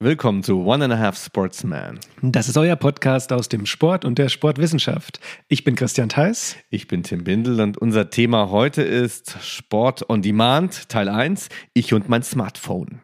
Willkommen zu One and a Half Sportsman. Das ist euer Podcast aus dem Sport und der Sportwissenschaft. Ich bin Christian Theis. Ich bin Tim Bindel und unser Thema heute ist Sport on Demand, Teil 1, ich und mein Smartphone.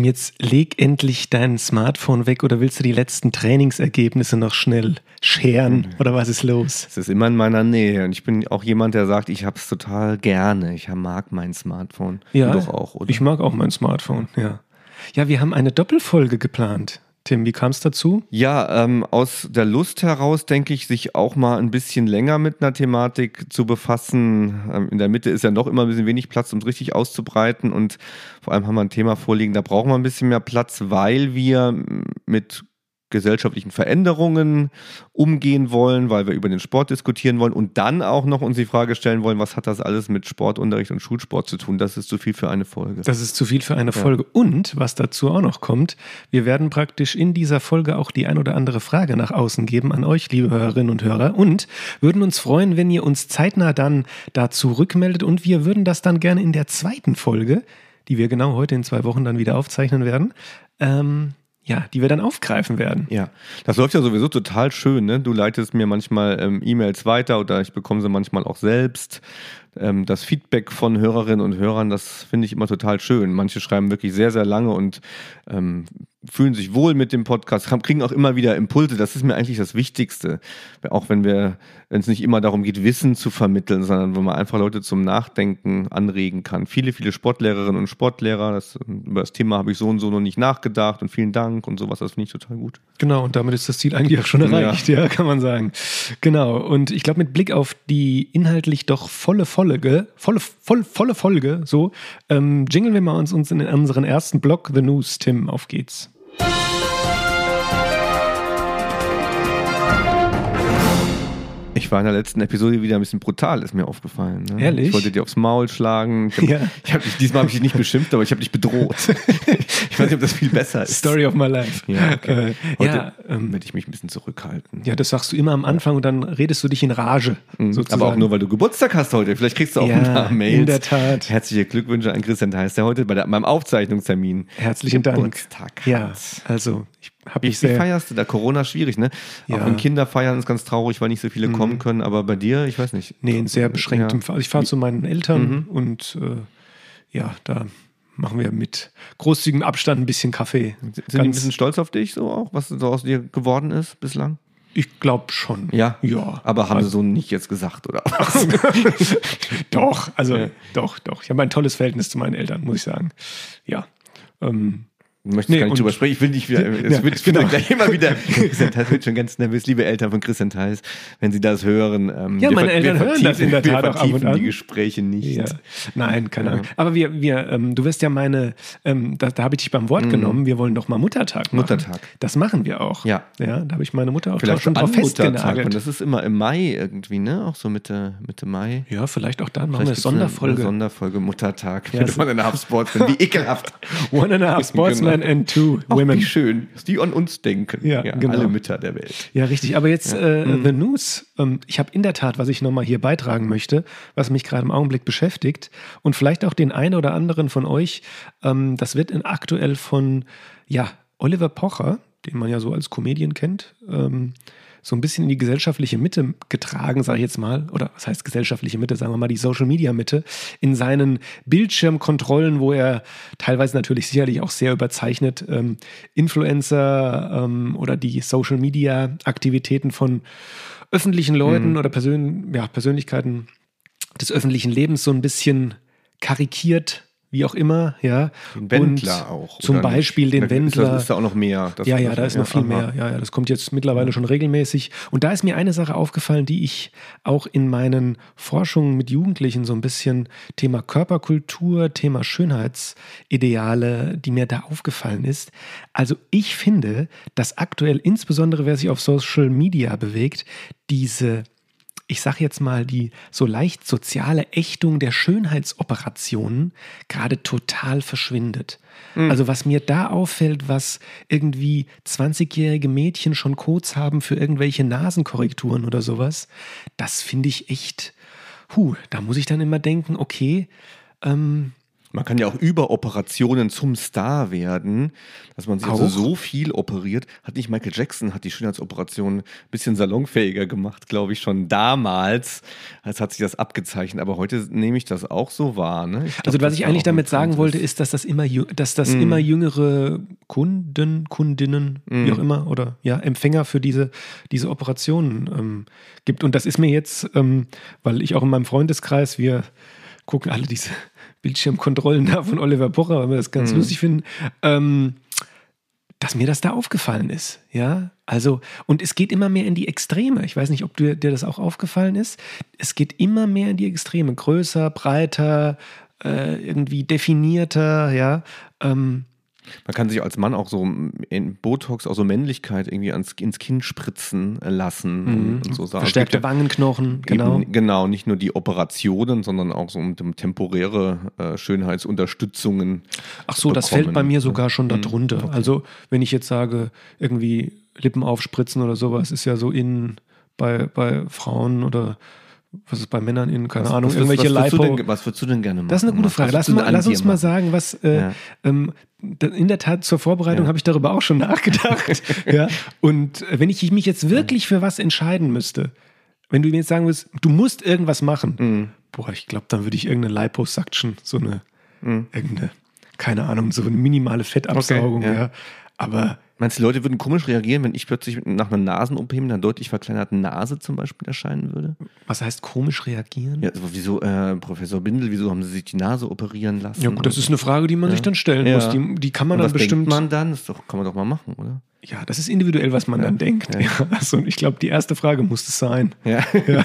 Tim, jetzt leg endlich dein Smartphone weg oder willst du die letzten Trainingsergebnisse noch schnell scheren oder was ist los? Es ist immer in meiner Nähe und ich bin auch jemand, der sagt, ich habe es total gerne. Ich mag mein Smartphone. Ja, du doch auch, oder? Ich mag auch mein Smartphone, ja. Ja, wir haben eine Doppelfolge geplant. Tim, wie kam es dazu? Ja, ähm, aus der Lust heraus denke ich, sich auch mal ein bisschen länger mit einer Thematik zu befassen. Ähm, in der Mitte ist ja noch immer ein bisschen wenig Platz, um es richtig auszubreiten. Und vor allem haben wir ein Thema vorliegen, da brauchen wir ein bisschen mehr Platz, weil wir mit gesellschaftlichen Veränderungen umgehen wollen, weil wir über den Sport diskutieren wollen und dann auch noch uns die Frage stellen wollen, was hat das alles mit Sportunterricht und Schulsport zu tun? Das ist zu viel für eine Folge. Das ist zu viel für eine Folge. Und was dazu auch noch kommt, wir werden praktisch in dieser Folge auch die ein oder andere Frage nach außen geben an euch, liebe Hörerinnen und Hörer, und würden uns freuen, wenn ihr uns zeitnah dann dazu rückmeldet und wir würden das dann gerne in der zweiten Folge, die wir genau heute in zwei Wochen dann wieder aufzeichnen werden, ähm, ja, die wir dann aufgreifen werden. Ja, das läuft ja sowieso total schön. Ne? Du leitest mir manchmal ähm, E-Mails weiter oder ich bekomme sie manchmal auch selbst. Ähm, das Feedback von Hörerinnen und Hörern, das finde ich immer total schön. Manche schreiben wirklich sehr, sehr lange und ähm, fühlen sich wohl mit dem Podcast, kriegen auch immer wieder Impulse. Das ist mir eigentlich das Wichtigste. Auch wenn wir, wenn es nicht immer darum geht, Wissen zu vermitteln, sondern wo man einfach Leute zum Nachdenken anregen kann. Viele, viele Sportlehrerinnen und Sportlehrer, das, über das Thema habe ich so und so noch nicht nachgedacht und vielen Dank und sowas, das finde ich total gut. Genau, und damit ist das Ziel eigentlich auch schon erreicht, ja, ja kann man sagen. Genau, und ich glaube, mit Blick auf die inhaltlich doch volle Folge, volle, voll, volle Folge, so, ähm, jingeln wir mal uns, uns in unseren ersten Blog, The News, Tim, auf geht's. Bye. Ich war in der letzten Episode wieder ein bisschen brutal, ist mir aufgefallen. Ne? Ehrlich? Ich wollte dir aufs Maul schlagen. Ich hab, Ja. ich hab diesmal habe ich dich nicht beschimpft, aber ich habe dich bedroht. ich weiß nicht, ob das viel besser ist. Story of my life. Ja, okay. Äh, Heute ja, ähm, werde ich mich ein bisschen zurückhalten. ja, das sagst du immer am Anfang und dann redest du dich in Rage. sozusagen. Aber auch nur, weil du Geburtstag hast heute. Vielleicht kriegst du auch Ja, ein paar Mails. in der Tat. Herzliche Glückwünsche an Christian Theis, der heute bei der, beim Aufzeichnungstermin Herzlichen Dank. Geburtstag Ja, also ich habe Wie, mich wie sehr. feierst du da? Corona schwierig, ne? Auch Ja. Mhm. wenn Kinder feiern, ist ganz traurig, weil nicht so viele kommen können. Aber bei dir, ich weiß nicht. Nee, in sehr beschränktem Ja. Fall. Ich fahre zu meinen Eltern Mhm. und äh, ja, da machen wir mit großzügigem Abstand ein bisschen Kaffee. Sind die ein bisschen stolz auf dich so auch, was so aus dir geworden ist bislang? ich glaube schon. Ja. Ja. Aber haben Also- sie so nicht jetzt gesagt, oder was? doch, also Ja. doch, doch. Ich habe ein tolles Verhältnis zu meinen Eltern, muss ich sagen. Ja. Ähm, Du möchtest Nee, gar nicht drüber sprechen. Ich will nicht wieder, es Ja, wird genau. gleich immer wieder, Christian Theis wird schon ganz nervös, liebe Eltern von Christian Theis, wenn sie das hören. Ähm, Ja, wir meine Eltern hören das in der wir Tat auch ab und vertiefen an. die Gespräche nicht. ja. Nein, keine Ja. Ahnung. Aber wir, wir, ähm, du wirst ja meine, ähm, da, da habe ich dich beim Wort genommen, wir wollen doch mal Muttertag machen. Mhm. Muttertag. Das machen wir auch. Ja. Ja, da habe ich meine Mutter auch Vielleicht schon schon drauf Muttertag. Und festgenagelt. das ist immer im Mai irgendwie, ne? Auch so Mitte, Mitte Mai. Ja, vielleicht auch dann machen wir eine Sonderfolge. Eine Sonderfolge Muttertag. Ja, Ja, so- man in Half-Sports bin. Wie ekelhaft. One and a half Sportsmen Genau. and two Ach, women. Wie schön, dass die an uns denken. Ja, genau. Alle Mütter der Welt. Ja, richtig. Aber jetzt äh, Mhm. The News. Ähm, ich habe in der Tat, was ich nochmal hier beitragen möchte, was mich gerade im Augenblick beschäftigt und vielleicht auch den einen oder anderen von euch. Ähm, das wird in aktuell von ja Oliver Pocher, den man ja so als Comedian kennt, ähm, so ein bisschen in die gesellschaftliche Mitte getragen, sage ich jetzt mal, oder was heißt gesellschaftliche Mitte, sagen wir mal die Social Media Mitte, in seinen Bildschirmkontrollen, wo er teilweise natürlich sicherlich auch sehr überzeichnet ähm, Influencer ähm, oder die Social Media Aktivitäten von öffentlichen Leuten oder Persön ja, Persönlichkeiten des öffentlichen Lebens so ein bisschen karikiert wie auch immer, ja. Den Wendler Und auch. Zum oder nicht? Beispiel den Da ist- Wendler. Das ist da auch noch mehr. Das- Ja, ja, da ist noch viel aha. mehr. Ja, ja, das kommt jetzt mittlerweile schon regelmäßig. Und da ist mir eine Sache aufgefallen, die ich auch in meinen Forschungen mit Jugendlichen so ein bisschen Thema Körperkultur, Thema Schönheitsideale, die mir da aufgefallen ist. Also ich finde, dass aktuell insbesondere wer sich auf Social Media bewegt, diese ich sage jetzt mal, die so leicht soziale Ächtung der Schönheitsoperationen gerade total verschwindet. Mhm. Also was mir da auffällt, was irgendwie 20-jährige Mädchen schon Codes haben für irgendwelche Nasenkorrekturen oder sowas, das finde ich echt, huh, da muss ich dann immer denken, okay, ähm, man kann ja auch über Operationen zum Star werden, dass man sich also so viel operiert. Hat nicht Michael Jackson, hat die Schönheitsoperation ein bisschen salonfähiger gemacht, glaube ich, schon damals. Als hat sich das abgezeichnet. Aber heute nehme ich das auch so wahr. Ne? Glaub, also was ich eigentlich damit sagen wollte, ist, dass das immer, dass das mm. immer jüngere Kunden, Kundinnen, mm. wie auch immer, oder ja, Empfänger für diese, diese Operationen ähm, gibt. Und das ist mir jetzt, ähm, weil ich auch in meinem Freundeskreis, wir gucken alle diese Bildschirmkontrollen da von Oliver Pocher, weil wir das ganz mhm. lustig finden, ähm, dass mir das da aufgefallen ist. Ja, also, und es geht immer mehr in die Extreme. Ich weiß nicht, ob dir, dir das auch aufgefallen ist. Es geht immer mehr in die Extreme. Größer, breiter, äh, irgendwie definierter, ja. Ähm, man kann sich als Mann auch so in Botox, auch so Männlichkeit irgendwie ans, ins Kinn spritzen lassen mhm. und so sagen. Verstärkte ja Wangenknochen, genau. Eben, genau, nicht nur die Operationen, sondern auch so um, temporäre äh, Schönheitsunterstützungen. Ach so, das fällt bei mir sogar schon mhm. darunter. Okay. Also, wenn ich jetzt sage, irgendwie Lippen aufspritzen oder sowas, ist ja so in bei, bei Frauen oder was ist bei Männern in, keine was, Ahnung, was, irgendwelche was, was, denn, was würdest du denn gerne machen? Das ist eine gute Frage. Lass, mal, lass uns mal sagen, was äh, ja. ähm, in der Tat zur Vorbereitung ja. habe ich darüber auch schon nachgedacht. ja. Und wenn ich mich jetzt wirklich für was entscheiden müsste, wenn du mir jetzt sagen würdest, du musst irgendwas machen, mhm. boah, ich glaube, dann würde ich irgendeine Liposuction, so eine, mhm. irgendeine, keine Ahnung, so eine minimale Fettabsaugung, okay, ja. Aber Meinst du, die Leute würden komisch reagieren, wenn ich plötzlich nach einer Nasen-OP mit einer deutlich verkleinerten Nase zum Beispiel erscheinen würde? Was heißt komisch reagieren? Ja, also wieso, äh, Professor Bindel, wieso haben Sie sich die Nase operieren lassen? Ja, gut, das ist eine Frage, die man ja. sich dann stellen ja. muss. Die, die kann man Und dann was bestimmt. Denkt man dann? Das doch, kann man doch mal machen, oder? Ja, das ist individuell, was man ja. dann denkt. Ja. Also ich glaube, die erste Frage muss es sein. Ja. ja.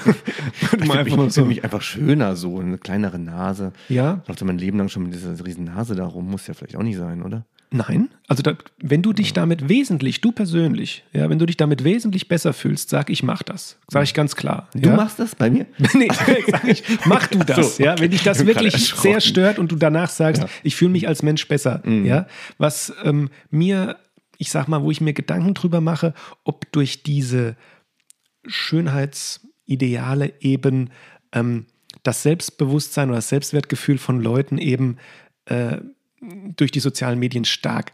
ich finde so. mich einfach schöner so, eine kleinere Nase. Ja. Ich dachte mein Leben lang schon mit dieser riesen Nase darum, muss ja vielleicht auch nicht sein, oder? Nein, also da, wenn du dich damit wesentlich, du persönlich, ja, wenn du dich damit wesentlich besser fühlst, sag ich, mach das. Sag ich ganz klar. Du ja? machst das bei mir? nee, sag ich, mach du das. So, ja, wenn dich das wirklich sehr stört und du danach sagst, ja. ich fühle mich als Mensch besser. Mhm. Ja, was ähm, mir, ich sag mal, wo ich mir Gedanken drüber mache, ob durch diese Schönheitsideale eben ähm, das Selbstbewusstsein oder das Selbstwertgefühl von Leuten eben äh, durch die sozialen Medien stark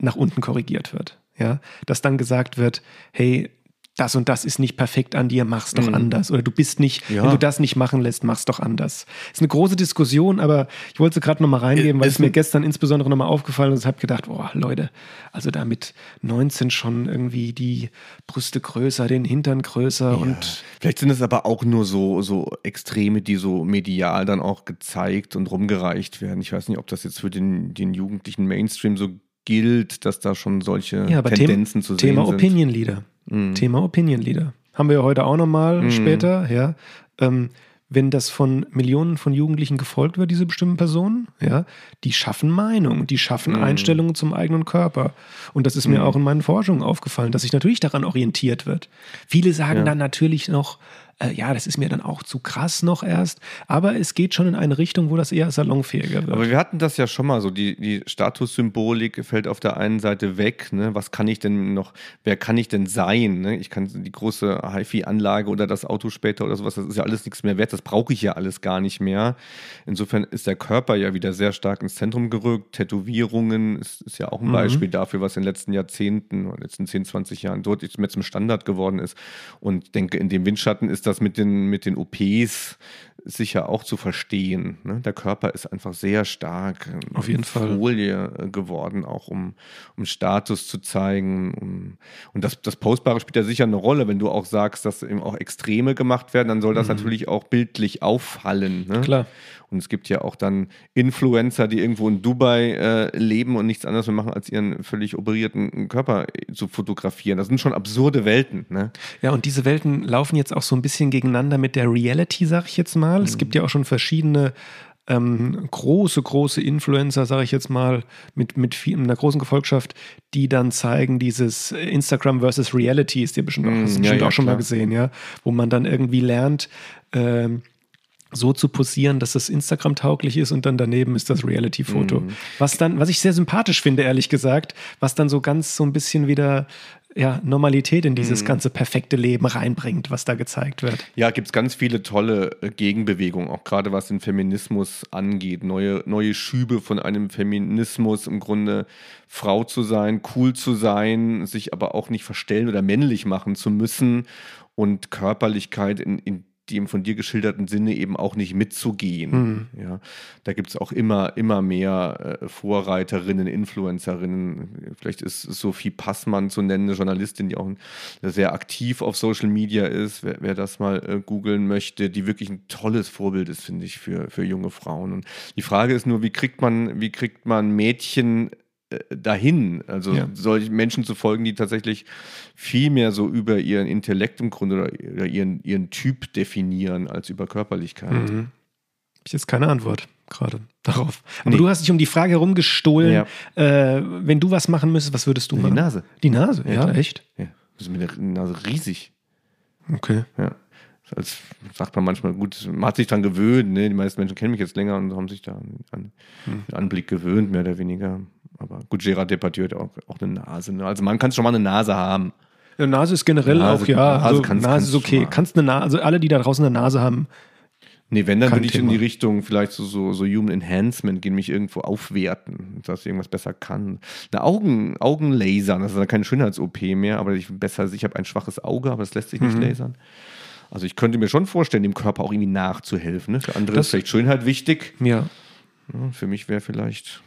nach unten korrigiert wird. Ja, dass dann gesagt wird, hey, das und das ist nicht perfekt an dir, mach's doch mhm. anders. Oder du bist nicht, ja. wenn du das nicht machen lässt, mach's doch anders. Ist eine große Diskussion, aber ich wollte gerade nochmal reingeben, weil es mir gestern insbesondere nochmal aufgefallen ist. Ich habe gedacht, boah, Leute, also da mit 19 schon irgendwie die Brüste größer, den Hintern größer ja. und. Vielleicht sind es aber auch nur so, so Extreme, die so medial dann auch gezeigt und rumgereicht werden. Ich weiß nicht, ob das jetzt für den, den jugendlichen Mainstream so gilt, dass da schon solche ja, Tendenzen Thema, zu sehen Thema sind. Opinion Leader. Mhm. Thema Opinion Leader. Haben wir ja heute auch nochmal mhm. später, ja. Ähm, wenn das von Millionen von Jugendlichen gefolgt wird, diese bestimmten Personen, ja, die schaffen Meinung, die schaffen mhm. Einstellungen zum eigenen Körper. Und das ist mir mhm. auch in meinen Forschungen aufgefallen, dass sich natürlich daran orientiert wird. Viele sagen ja. dann natürlich noch, äh, ja, das ist mir dann auch zu krass noch erst. Aber es geht schon in eine Richtung, wo das eher salonfähiger wird. Aber wir hatten das ja schon mal so, die, die Statussymbolik fällt auf der einen Seite weg. Ne? Was kann ich denn noch, wer kann ich denn sein? Ne? Ich kann die große HiFi-Anlage oder das Auto später oder sowas, das ist ja alles nichts mehr wert, das brauche ich ja alles gar nicht mehr. Insofern ist der Körper ja wieder sehr stark ins Zentrum gerückt. Tätowierungen ist, ist ja auch ein mhm. Beispiel dafür, was in den letzten Jahrzehnten, in den letzten 10, 20 Jahren dort jetzt mehr zum Standard geworden ist. Und denke, in dem Windschatten ist das mit den, mit den OPs sicher auch zu verstehen. Ne? Der Körper ist einfach sehr stark auf jeden Fall Folie äh, geworden, auch um, um Status zu zeigen. Um, und das, das Postbare spielt ja sicher eine Rolle. Wenn du auch sagst, dass eben auch Extreme gemacht werden, dann soll das mhm. natürlich auch bildlich auffallen. Ne? Klar. Und es gibt ja auch dann Influencer, die irgendwo in Dubai äh, leben und nichts anderes mehr machen, als ihren völlig operierten Körper zu fotografieren. Das sind schon absurde Welten. Ne? Ja, und diese Welten laufen jetzt auch so ein bisschen gegeneinander mit der Reality, sag ich jetzt mal. Mhm. Es gibt ja auch schon verschiedene ähm, große, große Influencer, sage ich jetzt mal, mit, mit viel, einer großen Gefolgschaft, die dann zeigen, dieses Instagram versus Reality, ist dir bestimmt, auch, hast du Mm, bestimmt ja, auch schon klar. mal gesehen, ja, wo man dann irgendwie lernt, ähm, so zu posieren, dass das Instagram tauglich ist und dann daneben ist das Reality-Foto. Mhm. Was dann, was ich sehr sympathisch finde, ehrlich gesagt, was dann so ganz so ein bisschen wieder ja, Normalität in dieses Mhm. ganze perfekte Leben reinbringt, was da gezeigt wird. Ja, gibt es ganz viele tolle äh, Gegenbewegungen, auch gerade was den Feminismus angeht. Neue, neue Schübe von einem Feminismus, im Grunde Frau zu sein, cool zu sein, sich aber auch nicht verstellen oder männlich machen zu müssen und Körperlichkeit in, in dem von dir geschilderten Sinne eben auch nicht mitzugehen. Ja, da gibt es auch immer, immer mehr äh, Vorreiterinnen, Influencerinnen. Vielleicht ist Sophie Passmann zu nennen, eine Journalistin, die auch sehr aktiv auf Social Media ist. Wer, wer das mal äh, googeln möchte, die wirklich ein tolles Vorbild ist, finde ich, für, für junge Frauen. Und die Frage ist nur, wie kriegt man, wie kriegt man Mädchen dahin, also Ja. solchen Menschen zu folgen, die tatsächlich viel mehr so über ihren Intellekt im Grunde oder, ihren, ihren Typ definieren als über Körperlichkeit. Mhm. Ich jetzt keine Antwort gerade darauf. Aber Nee. du hast dich um die Frage herumgestohlen, Ja. äh, wenn du was machen müsstest, was würdest du Die machen? Nase. Die Nase, ja, klar. echt? Ja, das ist mit der Nase riesig. Okay. Ja. Als sagt man manchmal, gut, man hat sich dran gewöhnt, ne? die meisten Menschen kennen mich jetzt länger und haben sich da an, an den Anblick gewöhnt, mehr oder weniger. Aber gut, Gerard Depardieu hat auch, auch eine Nase. Ne? Also man kann schon mal eine Nase haben. Ja, Nase ist generell Nase- auch, ja. Nase also, kannst- Nase ist du okay. Kannst eine Nase, also alle, die da draußen eine Nase haben, Nee, wenn, dann würde ich in Thema. die Richtung vielleicht so, so, so Human Enhancement gehen, mich irgendwo aufwerten, dass ich irgendwas besser kann. Eine Augen, Augenlasern, das ist dann keine Schönheits-OP mehr, aber ich besser, ich habe ein schwaches Auge, aber das lässt sich Mhm. nicht lasern. Also ich könnte mir schon vorstellen, dem Körper auch irgendwie nachzuhelfen. Ne? Für andere Das- ist vielleicht Schönheit wichtig. ja. Ja, für mich wäre vielleicht.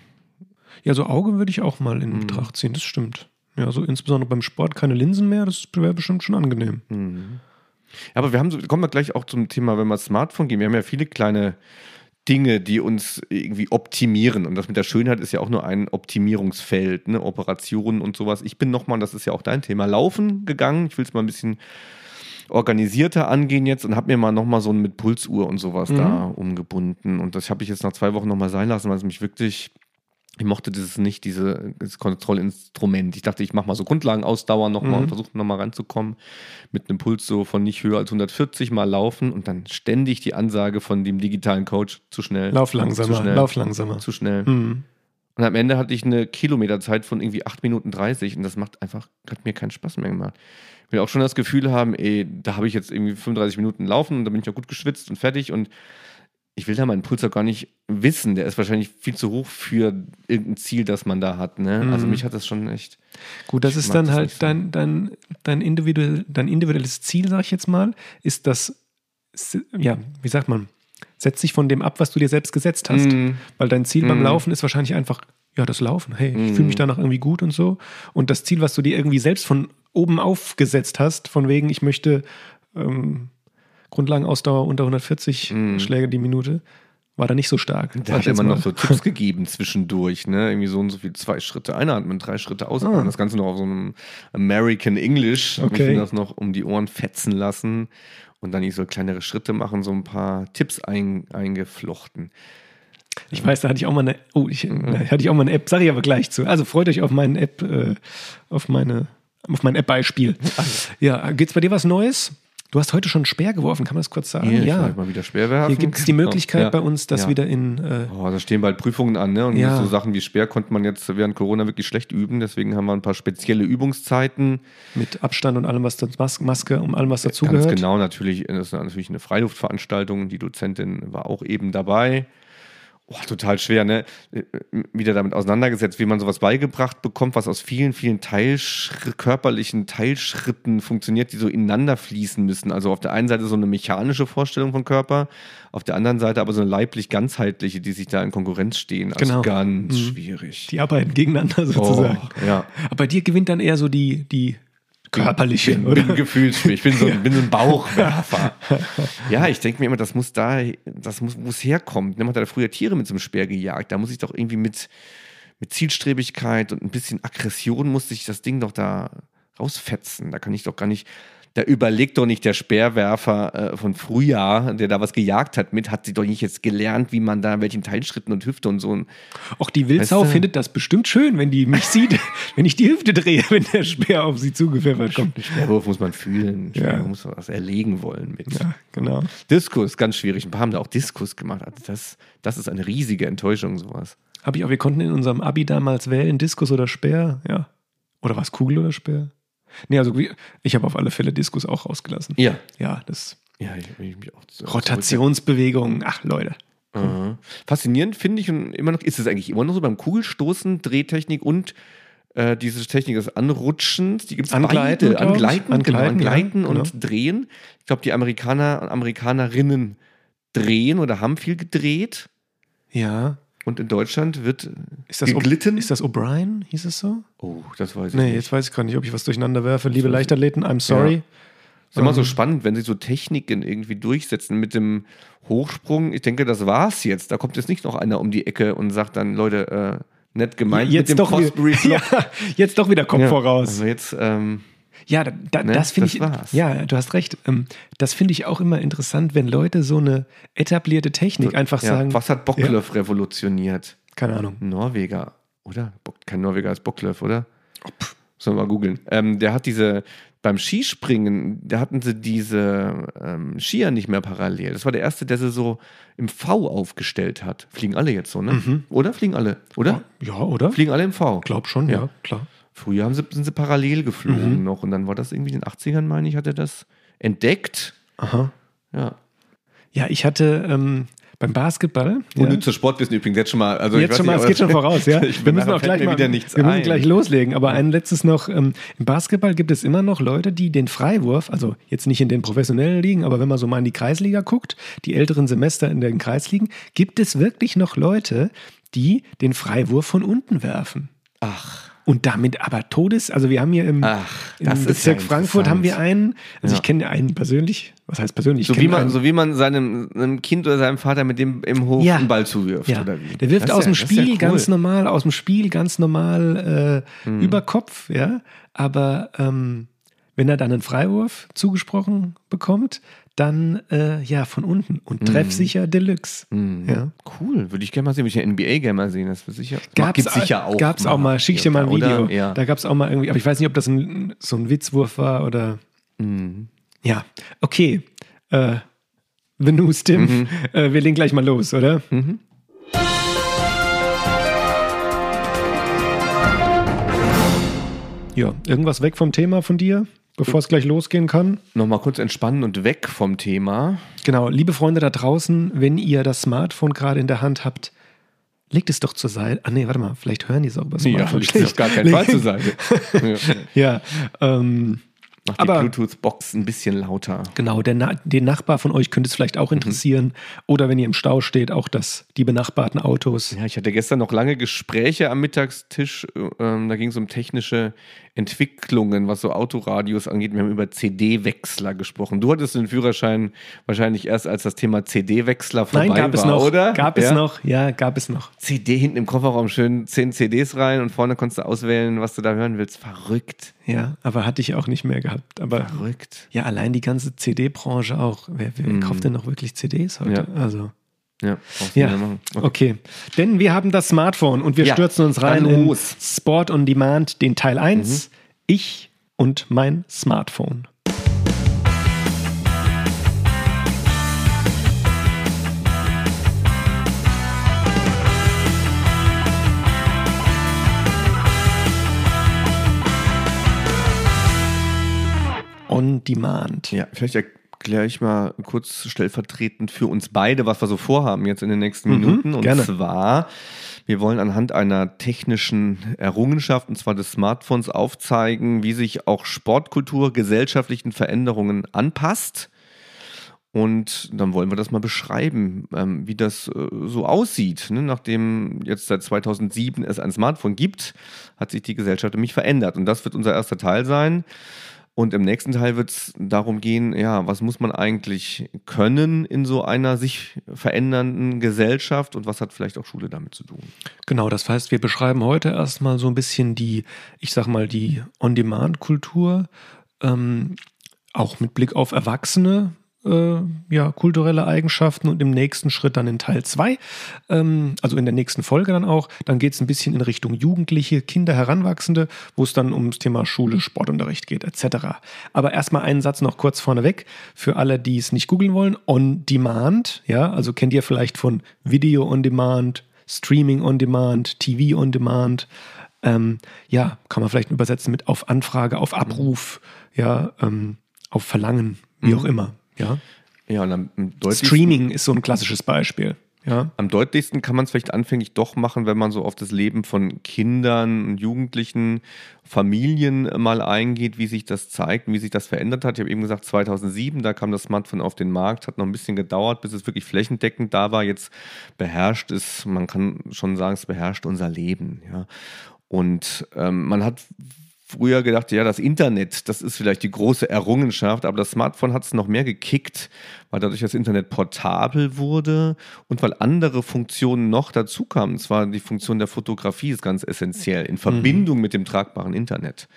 Ja, so Auge würde ich auch mal in Mhm. Betracht ziehen, das stimmt. Ja, so insbesondere beim Sport keine Linsen mehr, das wäre bestimmt schon angenehm. Aber wir haben so, kommen wir gleich auch zum Thema, wenn wir Smartphone gehen. Wir haben ja viele kleine Dinge, die uns irgendwie optimieren. Und das mit der Schönheit ist ja auch nur ein Optimierungsfeld, ne? Operationen und sowas. Ich bin nochmal, das ist ja auch dein Thema, laufen gegangen. Ich will es mal ein bisschen organisierter angehen jetzt und habe mir mal nochmal so ein mit Pulsuhr und sowas da umgebunden. Und das habe ich jetzt nach zwei Wochen nochmal sein lassen, weil es mich wirklich ich mochte dieses nicht, diese, dieses Kontrollinstrument. Ich dachte, ich mache mal so Grundlagenausdauer nochmal und versuche nochmal ranzukommen. Mit einem Puls so von nicht höher als 140 mal laufen und dann ständig die Ansage von dem digitalen Coach zu schnell. Lauf zu langsamer, schnell, lauf langsamer. Zu schnell. Mhm. Und am Ende hatte ich eine Kilometerzeit von irgendwie 8 Minuten 30 und das macht einfach, hat mir keinen Spaß mehr gemacht. Ich will auch schon das Gefühl haben, ey, da habe ich jetzt irgendwie 35 Minuten laufen und da bin ich auch gut geschwitzt und fertig und ich will da meinen Puls auch gar nicht wissen. Der ist wahrscheinlich viel zu hoch für irgendein Ziel, das man da hat. Ne? Also mich hat das schon echt. Gut, das ist dann das halt dein, dein, dein, individuell, dein individuelles Ziel, sag ich jetzt mal, ist das, ja, wie sagt man, setzt sich von dem ab, was du dir selbst gesetzt hast. Mhm. Weil dein Ziel beim Mhm. Laufen ist wahrscheinlich einfach, ja, das Laufen. Hey, ich fühle mich danach irgendwie gut und so. Und das Ziel, was du dir irgendwie selbst von oben aufgesetzt hast, von wegen, ich möchte ähm, Grundlagenausdauer unter 140 Schläge die Minute, war da nicht so stark. Sag hat ich immer mal. noch so Tipps gegeben zwischendurch, ne? Irgendwie so und so viel, zwei Schritte einatmen, drei Schritte ausatmen. Ah. Das Ganze noch auf so einem American English. Okay. mich das noch um die Ohren fetzen lassen und dann nicht so kleinere Schritte machen, so ein paar Tipps ein, eingeflochten. Ich weiß, da hatte ich auch mal eine, oh, ich, hatte ich auch mal eine App, sage ich aber gleich zu. Also freut euch auf meine App, äh, auf meine, auf mein App-Beispiel. Ja, gibt's bei dir was Neues? Du hast heute schon Speer geworfen, kann man das kurz sagen? Hier, ich ja. mal wieder schwer werfen. Hier gibt es die Möglichkeit Ja. bei uns, das Ja. wieder in, äh, Oh, da stehen bald Prüfungen an, ne? Und Ja. so Sachen wie Speer konnte man jetzt während Corona wirklich schlecht üben. Deswegen haben wir ein paar spezielle Übungszeiten. mit Abstand und allem, was das Mas Maske und allem, was Ganz dazugehört. genau, natürlich, das ist natürlich eine Freiluftveranstaltung. Die Dozentin war auch eben dabei. Oh, total schwer, ne? Wieder damit auseinandergesetzt, wie man sowas beigebracht bekommt, was aus vielen, vielen Teilschr körperlichen Teilschritten funktioniert, die so ineinander fließen müssen. Also auf der einen Seite so eine mechanische Vorstellung von Körper, auf der anderen Seite aber so eine leiblich-ganzheitliche, die sich da in Konkurrenz stehen. Also Genau. ganz Mhm. schwierig. Die arbeiten gegeneinander sozusagen. Oh, ja. Aber bei dir gewinnt dann eher so die, die körperliche, bin, oder? bin gefühlsschwer. Ich bin so, bin so ein Bauchwerfer. ja, ich denke mir immer, das muss da, das muss, muss herkommen. Ne, Man hat ja früher Tiere mit so einem Speer gejagt. Da muss ich doch irgendwie mit, mit Zielstrebigkeit und ein bisschen Aggression muss ich das Ding doch da rausfetzen. Da kann ich doch gar nicht da überlegt doch nicht der Speerwerfer äh, von Frühjahr, der da was gejagt hat, mit, hat sie doch nicht jetzt gelernt, wie man da welchen Teilschritten und Hüfte und so. Ein, Auch die Wildsau Weißt du? findet das bestimmt schön, wenn die mich sieht, wenn ich die Hüfte drehe, wenn der Speer auf sie zugepfeffert kommt. Speerwurf muss man fühlen, Ja. Muss man was erlegen wollen mit. Ja, genau. Diskus, ganz schwierig. Ein paar haben da auch Diskus gemacht. Also das, das ist eine riesige Enttäuschung, sowas. Habe ich auch, wir konnten in unserem Abi damals wählen, Diskus oder Speer, ja. Oder was, Kugel oder Speer? Nee, also ich habe auf alle Fälle Diskus auch rausgelassen. Ja. Ja, das Ja, ich, ich mich auch Rotationsbewegungen, ach Leute. Aha. Faszinierend finde ich und immer noch, ist es eigentlich immer noch so beim Kugelstoßen, Drehtechnik und äh, diese Technik des Anrutschens, die gibt es Angleiten, beide. Angleiten, Angleiten, genau, ja, Angleiten und genau. Drehen. Ich glaube, die Amerikaner und Amerikanerinnen drehen oder haben viel gedreht. Ja. Und in Deutschland wird Ist das, O- geglitten. ist das O'Brien, hieß es so? oh, das weiß ich Nee, nicht. jetzt weiß ich gar nicht, ob ich was durcheinander werfe. Liebe Leichtathleten, I'm sorry. ist immer so Ähm, spannend, wenn sie so Techniken irgendwie durchsetzen mit dem Hochsprung. Ich denke, das war's jetzt. Da kommt jetzt nicht noch einer um die Ecke und sagt dann, Leute, äh, nett gemeint jetzt, mit dem doch wieder, ja, jetzt doch wieder Kopf Ja, voraus. Also jetzt, ähm, Ja, da, da, Ne, das finde ich. war's. Ja, du hast recht. Ähm, das finde ich auch immer interessant, wenn Leute so eine etablierte Technik einfach ja, sagen. was hat Bocklöff revolutioniert? Keine Ahnung. Norweger, oder? Kein Norweger als Bocklöff, oder? Sollen wir mal googeln. Ähm, der hat diese, beim Skispringen, da hatten sie diese ähm, Skier nicht mehr parallel. Das war der erste, der sie so im V aufgestellt hat. Fliegen alle jetzt so, ne? Mhm. Oder? Fliegen alle, oder? Ja, oder? Fliegen alle im V. Glaub schon, ja, Ja. klar. Früher haben sie, sind sie parallel geflogen Mhm. noch und dann war das irgendwie in den 80ern, meine ich, hat er das entdeckt. Aha. Ja. Ja, ich hatte ähm, beim Basketball. ja, Unnützes Sportwissen übrigens jetzt schon mal. Also ich Jetzt weiß schon mal, nicht, es geht schon voraus, ja. Ich Wir müssen auch gleich mal, wieder nichts wir müssen ein. gleich loslegen. Aber ein letztes noch: ähm, Im Basketball gibt es immer noch Leute, die den Freiwurf, also jetzt nicht in den professionellen Ligen, aber wenn man so mal in die Kreisliga guckt, die älteren Semester in den Kreisligen, gibt es wirklich noch Leute, die den Freiwurf von unten werfen. Ach, Und damit aber Todes, also wir haben hier im, Ach, im Bezirk ja Frankfurt haben wir einen, also Ja. ich kenne einen persönlich, was heißt persönlich? Ich so wie, man, einen- so wie man seinem, seinem Kind oder seinem Vater mit dem im Hof Ja. einen Ball zuwirft. Ja, Oder wie? der wirft Das aus dem Spiel cool. ganz normal, aus dem Spiel ganz normal äh, Hm. über Kopf, ja. Aber ähm, wenn er dann einen Freiwurf zugesprochen bekommt, dann äh, ja von unten und treffsicher Deluxe. Mhm. Ja. Cool, würde ich gerne mal sehen, würde ich ja NBA gerne mal sehen. Das wird sicher. Gab's, gibt's sicher auch. Gab's auch mal, schick ich dir mal ein oder? Video. Ja. Da gab es auch mal irgendwie, aber ich weiß nicht, ob das ein, so ein Witzwurf war oder. Mhm. Ja, okay. Äh, the News, Tim. Mhm. Äh, wir legen gleich mal los, oder? Ja, irgendwas weg vom Thema von dir, bevor es gleich losgehen kann? Nochmal kurz entspannen und weg vom Thema. Genau, liebe Freunde da draußen, wenn ihr das Smartphone gerade in der Hand habt, legt es doch zur Seite. Ah nee, warte mal, vielleicht hören die es auch über das Ja, Smartphone liegt auf gar keinen Fall zur Seite. ja. Ähm, Mach die Aber- Bluetooth-Box ein bisschen lauter. genau, der Na den Nachbar von euch könnte es vielleicht auch interessieren. Oder wenn ihr im Stau steht, auch das, die benachbarten Autos. Ja, ich hatte gestern noch lange Gespräche am Mittagstisch. Ähm, da ging es um technische Entwicklungen, was so Autoradios angeht. Wir haben über CD-Wechsler gesprochen. Du hattest den Führerschein wahrscheinlich erst, als das Thema CD-Wechsler vorbei Nein, gab war, es noch. oder? Gab ja? es noch, ja, gab es noch. CD hinten im Kofferraum, schön 10 CDs rein und vorne konntest du auswählen, was du da hören willst. Verrückt. Ja, aber hatte ich auch nicht mehr gehabt. Aber Verrückt. ja, allein die ganze CD-Branche auch. Wer, wer kauft denn noch wirklich CDs heute? Ja. Also. Ja, brauchst du Ja, machen. okay. Denn wir haben das Smartphone und wir Ja, stürzen uns rein in. Mhm. Sport on Demand, den Teil 1. Ich und mein Smartphone. On Demand. Ja, vielleicht erkläre ich mal kurz stellvertretend für uns beide, was wir so vorhaben jetzt in den nächsten Mhm, Minuten. Und gerne. zwar, wir wollen anhand einer technischen Errungenschaft, und zwar des Smartphones, aufzeigen, wie sich auch Sportkultur gesellschaftlichen Veränderungen anpasst. Und dann wollen wir das mal beschreiben, ähm, wie das äh, so aussieht. Ne? Nachdem jetzt seit 2007 es ein Smartphone gibt, hat sich die Gesellschaft nämlich verändert. Und das wird unser erster Teil sein. Und im nächsten Teil wird es darum gehen, ja, was muss man eigentlich können in so einer sich verändernden Gesellschaft und was hat vielleicht auch Schule damit zu tun? Genau, das heißt, wir beschreiben heute erstmal so ein bisschen die, ich sag mal, die On-Demand-Kultur. Ähm, auch mit Blick auf Erwachsene äh, ja, kulturelle Eigenschaften und im nächsten Schritt dann in Teil 2, ähm, also in der nächsten Folge dann auch, dann geht es ein bisschen in Richtung Jugendliche, Kinder, Heranwachsende, wo es dann ums Thema Schule, Sportunterricht geht, etc. Aber erstmal einen Satz noch kurz vorneweg für alle, die es nicht googeln wollen. On Demand, ja, also kennt ihr vielleicht von Video on Demand, Streaming on Demand, TV on Demand. Ähm, ja, kann man vielleicht übersetzen mit auf Anfrage, auf Abruf, ja, ähm, auf Verlangen, wie mhm. auch immer. Ja. Ja, und am Streaming ist so ein klassisches Beispiel. Ja. Am deutlichsten kann man es vielleicht anfänglich doch machen, wenn man so auf das Leben von Kindern, Jugendlichen, Familien mal eingeht, wie sich das zeigt und wie sich das verändert hat. Ich habe eben gesagt, 2007, da kam das Smartphone auf den Markt, hat noch ein bisschen gedauert, bis es wirklich flächendeckend da war. Jetzt beherrscht es, man kann schon sagen, es beherrscht unser Leben. Ja. Und ähm, man hat früher gedacht, ja, das Internet, das ist vielleicht die große Errungenschaft, aber das Smartphone hat es noch mehr gekickt, weil dadurch das Internet portabel wurde und weil andere Funktionen noch dazu kamen. Und zwar die Funktion der Fotografie ist ganz essentiell in Verbindung mhm. mit dem tragbaren Internet.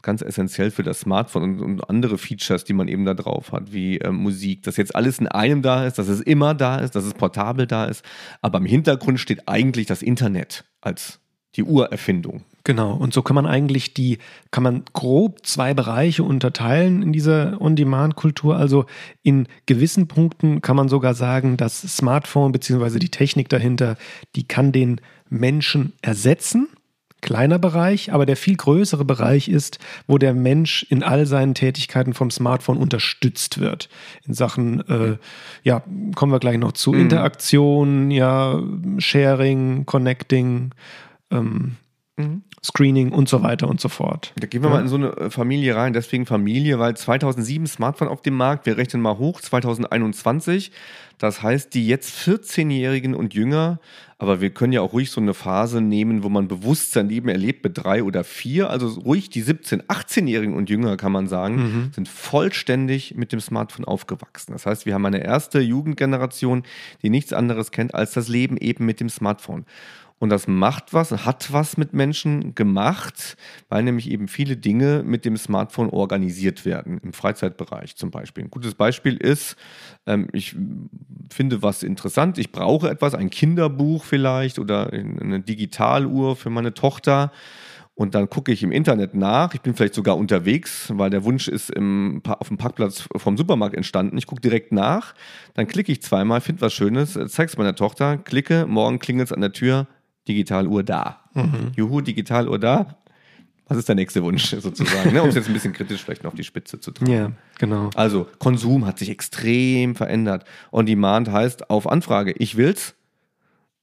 Ganz essentiell für das Smartphone und, und andere Features, die man eben da drauf hat, wie äh, Musik, dass jetzt alles in einem da ist, dass es immer da ist, dass es portabel da ist. Aber im Hintergrund steht eigentlich das Internet als die Urerfindung. Genau, und so kann man eigentlich die, kann man grob zwei Bereiche unterteilen in dieser On-Demand-Kultur. Also in gewissen Punkten kann man sogar sagen, das Smartphone bzw. die Technik dahinter, die kann den Menschen ersetzen. Kleiner Bereich, aber der viel größere Bereich ist, wo der Mensch in all seinen Tätigkeiten vom Smartphone unterstützt wird. In Sachen, äh, ja, kommen wir gleich noch zu, mhm. Interaktion, ja, Sharing, Connecting, ähm, mhm. Screening und so weiter und so fort. Da gehen wir ja. mal in so eine äh, Familie rein, deswegen Familie, weil 2007 Smartphone auf dem Markt, wir rechnen mal hoch, 2021. Das heißt, die jetzt 14-Jährigen und jünger, aber wir können ja auch ruhig so eine Phase nehmen, wo man bewusst sein Leben erlebt mit drei oder vier, also ruhig die 17-, 18-Jährigen und jünger, kann man sagen, mhm. sind vollständig mit dem Smartphone aufgewachsen. Das heißt, wir haben eine erste Jugendgeneration, die nichts anderes kennt als das Leben eben mit dem Smartphone. Und das macht was, hat was mit Menschen gemacht, weil nämlich eben viele Dinge mit dem Smartphone organisiert werden, im Freizeitbereich zum Beispiel. Ein gutes Beispiel ist, ähm, ich finde was interessant, ich brauche etwas, ein Kinderbuch vielleicht oder eine Digitaluhr für meine Tochter. Und dann gucke ich im Internet nach. Ich bin vielleicht sogar unterwegs, weil der Wunsch ist im, auf dem Parkplatz vom Supermarkt entstanden. Ich gucke direkt nach. Dann klicke ich zweimal, finde was Schönes, zeige es meiner Tochter, klicke, morgen klingelt es an der Tür, Digitaluhr da. Mhm. Juhu, Digitaluhr da. Was ist der nächste Wunsch sozusagen? ne? Um es jetzt ein bisschen kritisch vielleicht noch auf die Spitze zu treiben. Ja, genau. Also Konsum hat sich extrem verändert. On Demand heißt auf Anfrage, ich will's.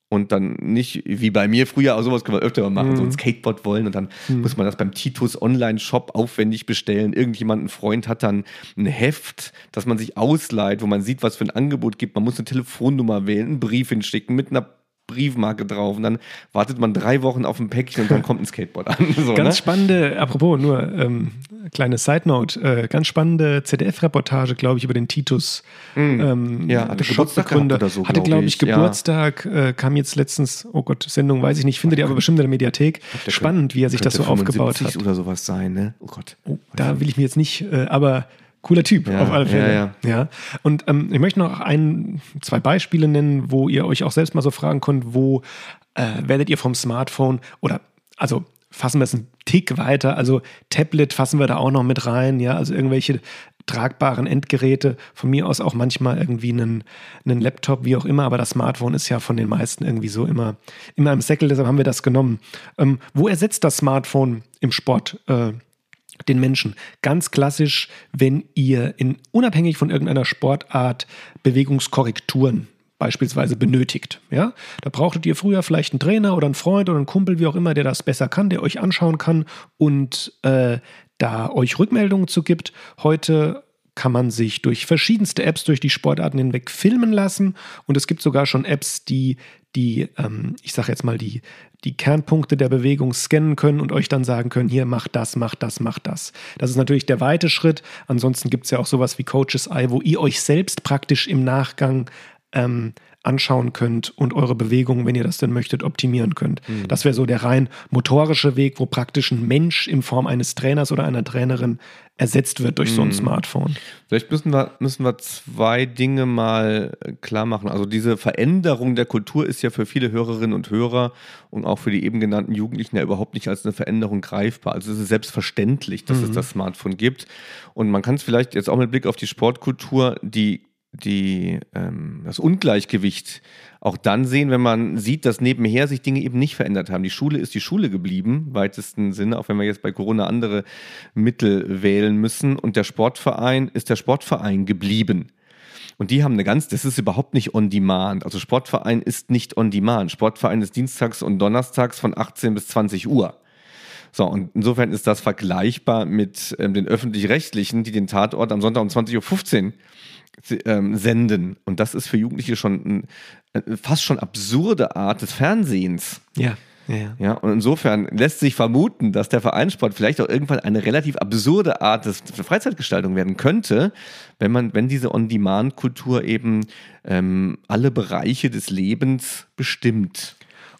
Und dann nicht wie bei mir früher, auch sowas können wir öfter mal machen, mhm. so ein Skateboard wollen und dann mhm. muss man das beim Titus Online-Shop aufwendig bestellen. Irgendjemand, ein Freund hat dann ein Heft, das man sich ausleiht, wo man sieht, was für ein Angebot gibt. Man muss eine Telefonnummer wählen, einen Brief hinschicken mit einer Briefmarke drauf und dann wartet man drei Wochen auf ein Päckchen und dann kommt ein Skateboard an. So, ganz ne? spannende, apropos nur ähm, kleine Side Note, äh, ganz spannende ZDF-Reportage, glaube ich, über den Titus. Mm. Ähm, ja, hatte Geburtstag oder so. Hatte, glaube ich, Geburtstag, ja. äh, kam jetzt letztens, oh Gott, Sendung weiß ich nicht, findet ihr aber bestimmt in der Mediathek. Der Spannend, wie er sich das so aufgebaut hat. oder sowas sein, ne? Oh Gott. Oh, da will ich mir jetzt nicht, äh, aber cooler Typ ja, auf alle Fälle. Ja, ja. ja. Und ähm, ich möchte noch ein, zwei Beispiele nennen, wo ihr euch auch selbst mal so fragen könnt, wo äh, werdet ihr vom Smartphone oder also fassen wir es einen Tick weiter, also Tablet fassen wir da auch noch mit rein, ja, also irgendwelche tragbaren Endgeräte, von mir aus auch manchmal irgendwie einen, einen Laptop, wie auch immer, aber das Smartphone ist ja von den meisten irgendwie so immer, immer im Säckel, deshalb haben wir das genommen. Ähm, wo ersetzt das Smartphone im Sport? Äh, den Menschen. Ganz klassisch, wenn ihr in, unabhängig von irgendeiner Sportart Bewegungskorrekturen beispielsweise benötigt. Ja? Da brauchtet ihr früher vielleicht einen Trainer oder einen Freund oder einen Kumpel, wie auch immer, der das besser kann, der euch anschauen kann und äh, da euch Rückmeldungen zu gibt. Heute kann man sich durch verschiedenste Apps durch die Sportarten hinweg filmen lassen. Und es gibt sogar schon Apps, die die, ähm, ich sage jetzt mal, die, die Kernpunkte der Bewegung scannen können und euch dann sagen können, hier, mach das, mach das, mach das. Das ist natürlich der weite Schritt. Ansonsten gibt es ja auch sowas wie Coaches Eye, wo ihr euch selbst praktisch im Nachgang ähm, anschauen könnt und eure Bewegungen, wenn ihr das denn möchtet, optimieren könnt. Mhm. Das wäre so der rein motorische Weg, wo praktisch ein Mensch in Form eines Trainers oder einer Trainerin ersetzt wird durch so ein mhm. Smartphone. Vielleicht müssen wir, müssen wir zwei Dinge mal äh, klar machen. Also diese Veränderung der Kultur ist ja für viele Hörerinnen und Hörer und auch für die eben genannten Jugendlichen ja überhaupt nicht als eine Veränderung greifbar. Also es ist selbstverständlich, dass mhm. es das Smartphone gibt. Und man kann es vielleicht jetzt auch mit Blick auf die Sportkultur, die die, ähm, das Ungleichgewicht auch dann sehen, wenn man sieht, dass nebenher sich Dinge eben nicht verändert haben. Die Schule ist die Schule geblieben, weitesten Sinne, auch wenn wir jetzt bei Corona andere Mittel wählen müssen. Und der Sportverein ist der Sportverein geblieben. Und die haben eine ganz, das ist überhaupt nicht on demand. Also Sportverein ist nicht on demand. Sportverein ist dienstags und donnerstags von 18 bis 20 Uhr. So, und insofern ist das vergleichbar mit ähm, den öffentlich-rechtlichen, die den Tatort am Sonntag um 20.15 Uhr ähm, senden. Und das ist für Jugendliche schon eine äh, fast schon absurde Art des Fernsehens. Ja. Ja. ja, und insofern lässt sich vermuten, dass der Vereinssport vielleicht auch irgendwann eine relativ absurde Art des, der Freizeitgestaltung werden könnte, wenn man, wenn diese On-Demand-Kultur eben ähm, alle Bereiche des Lebens bestimmt.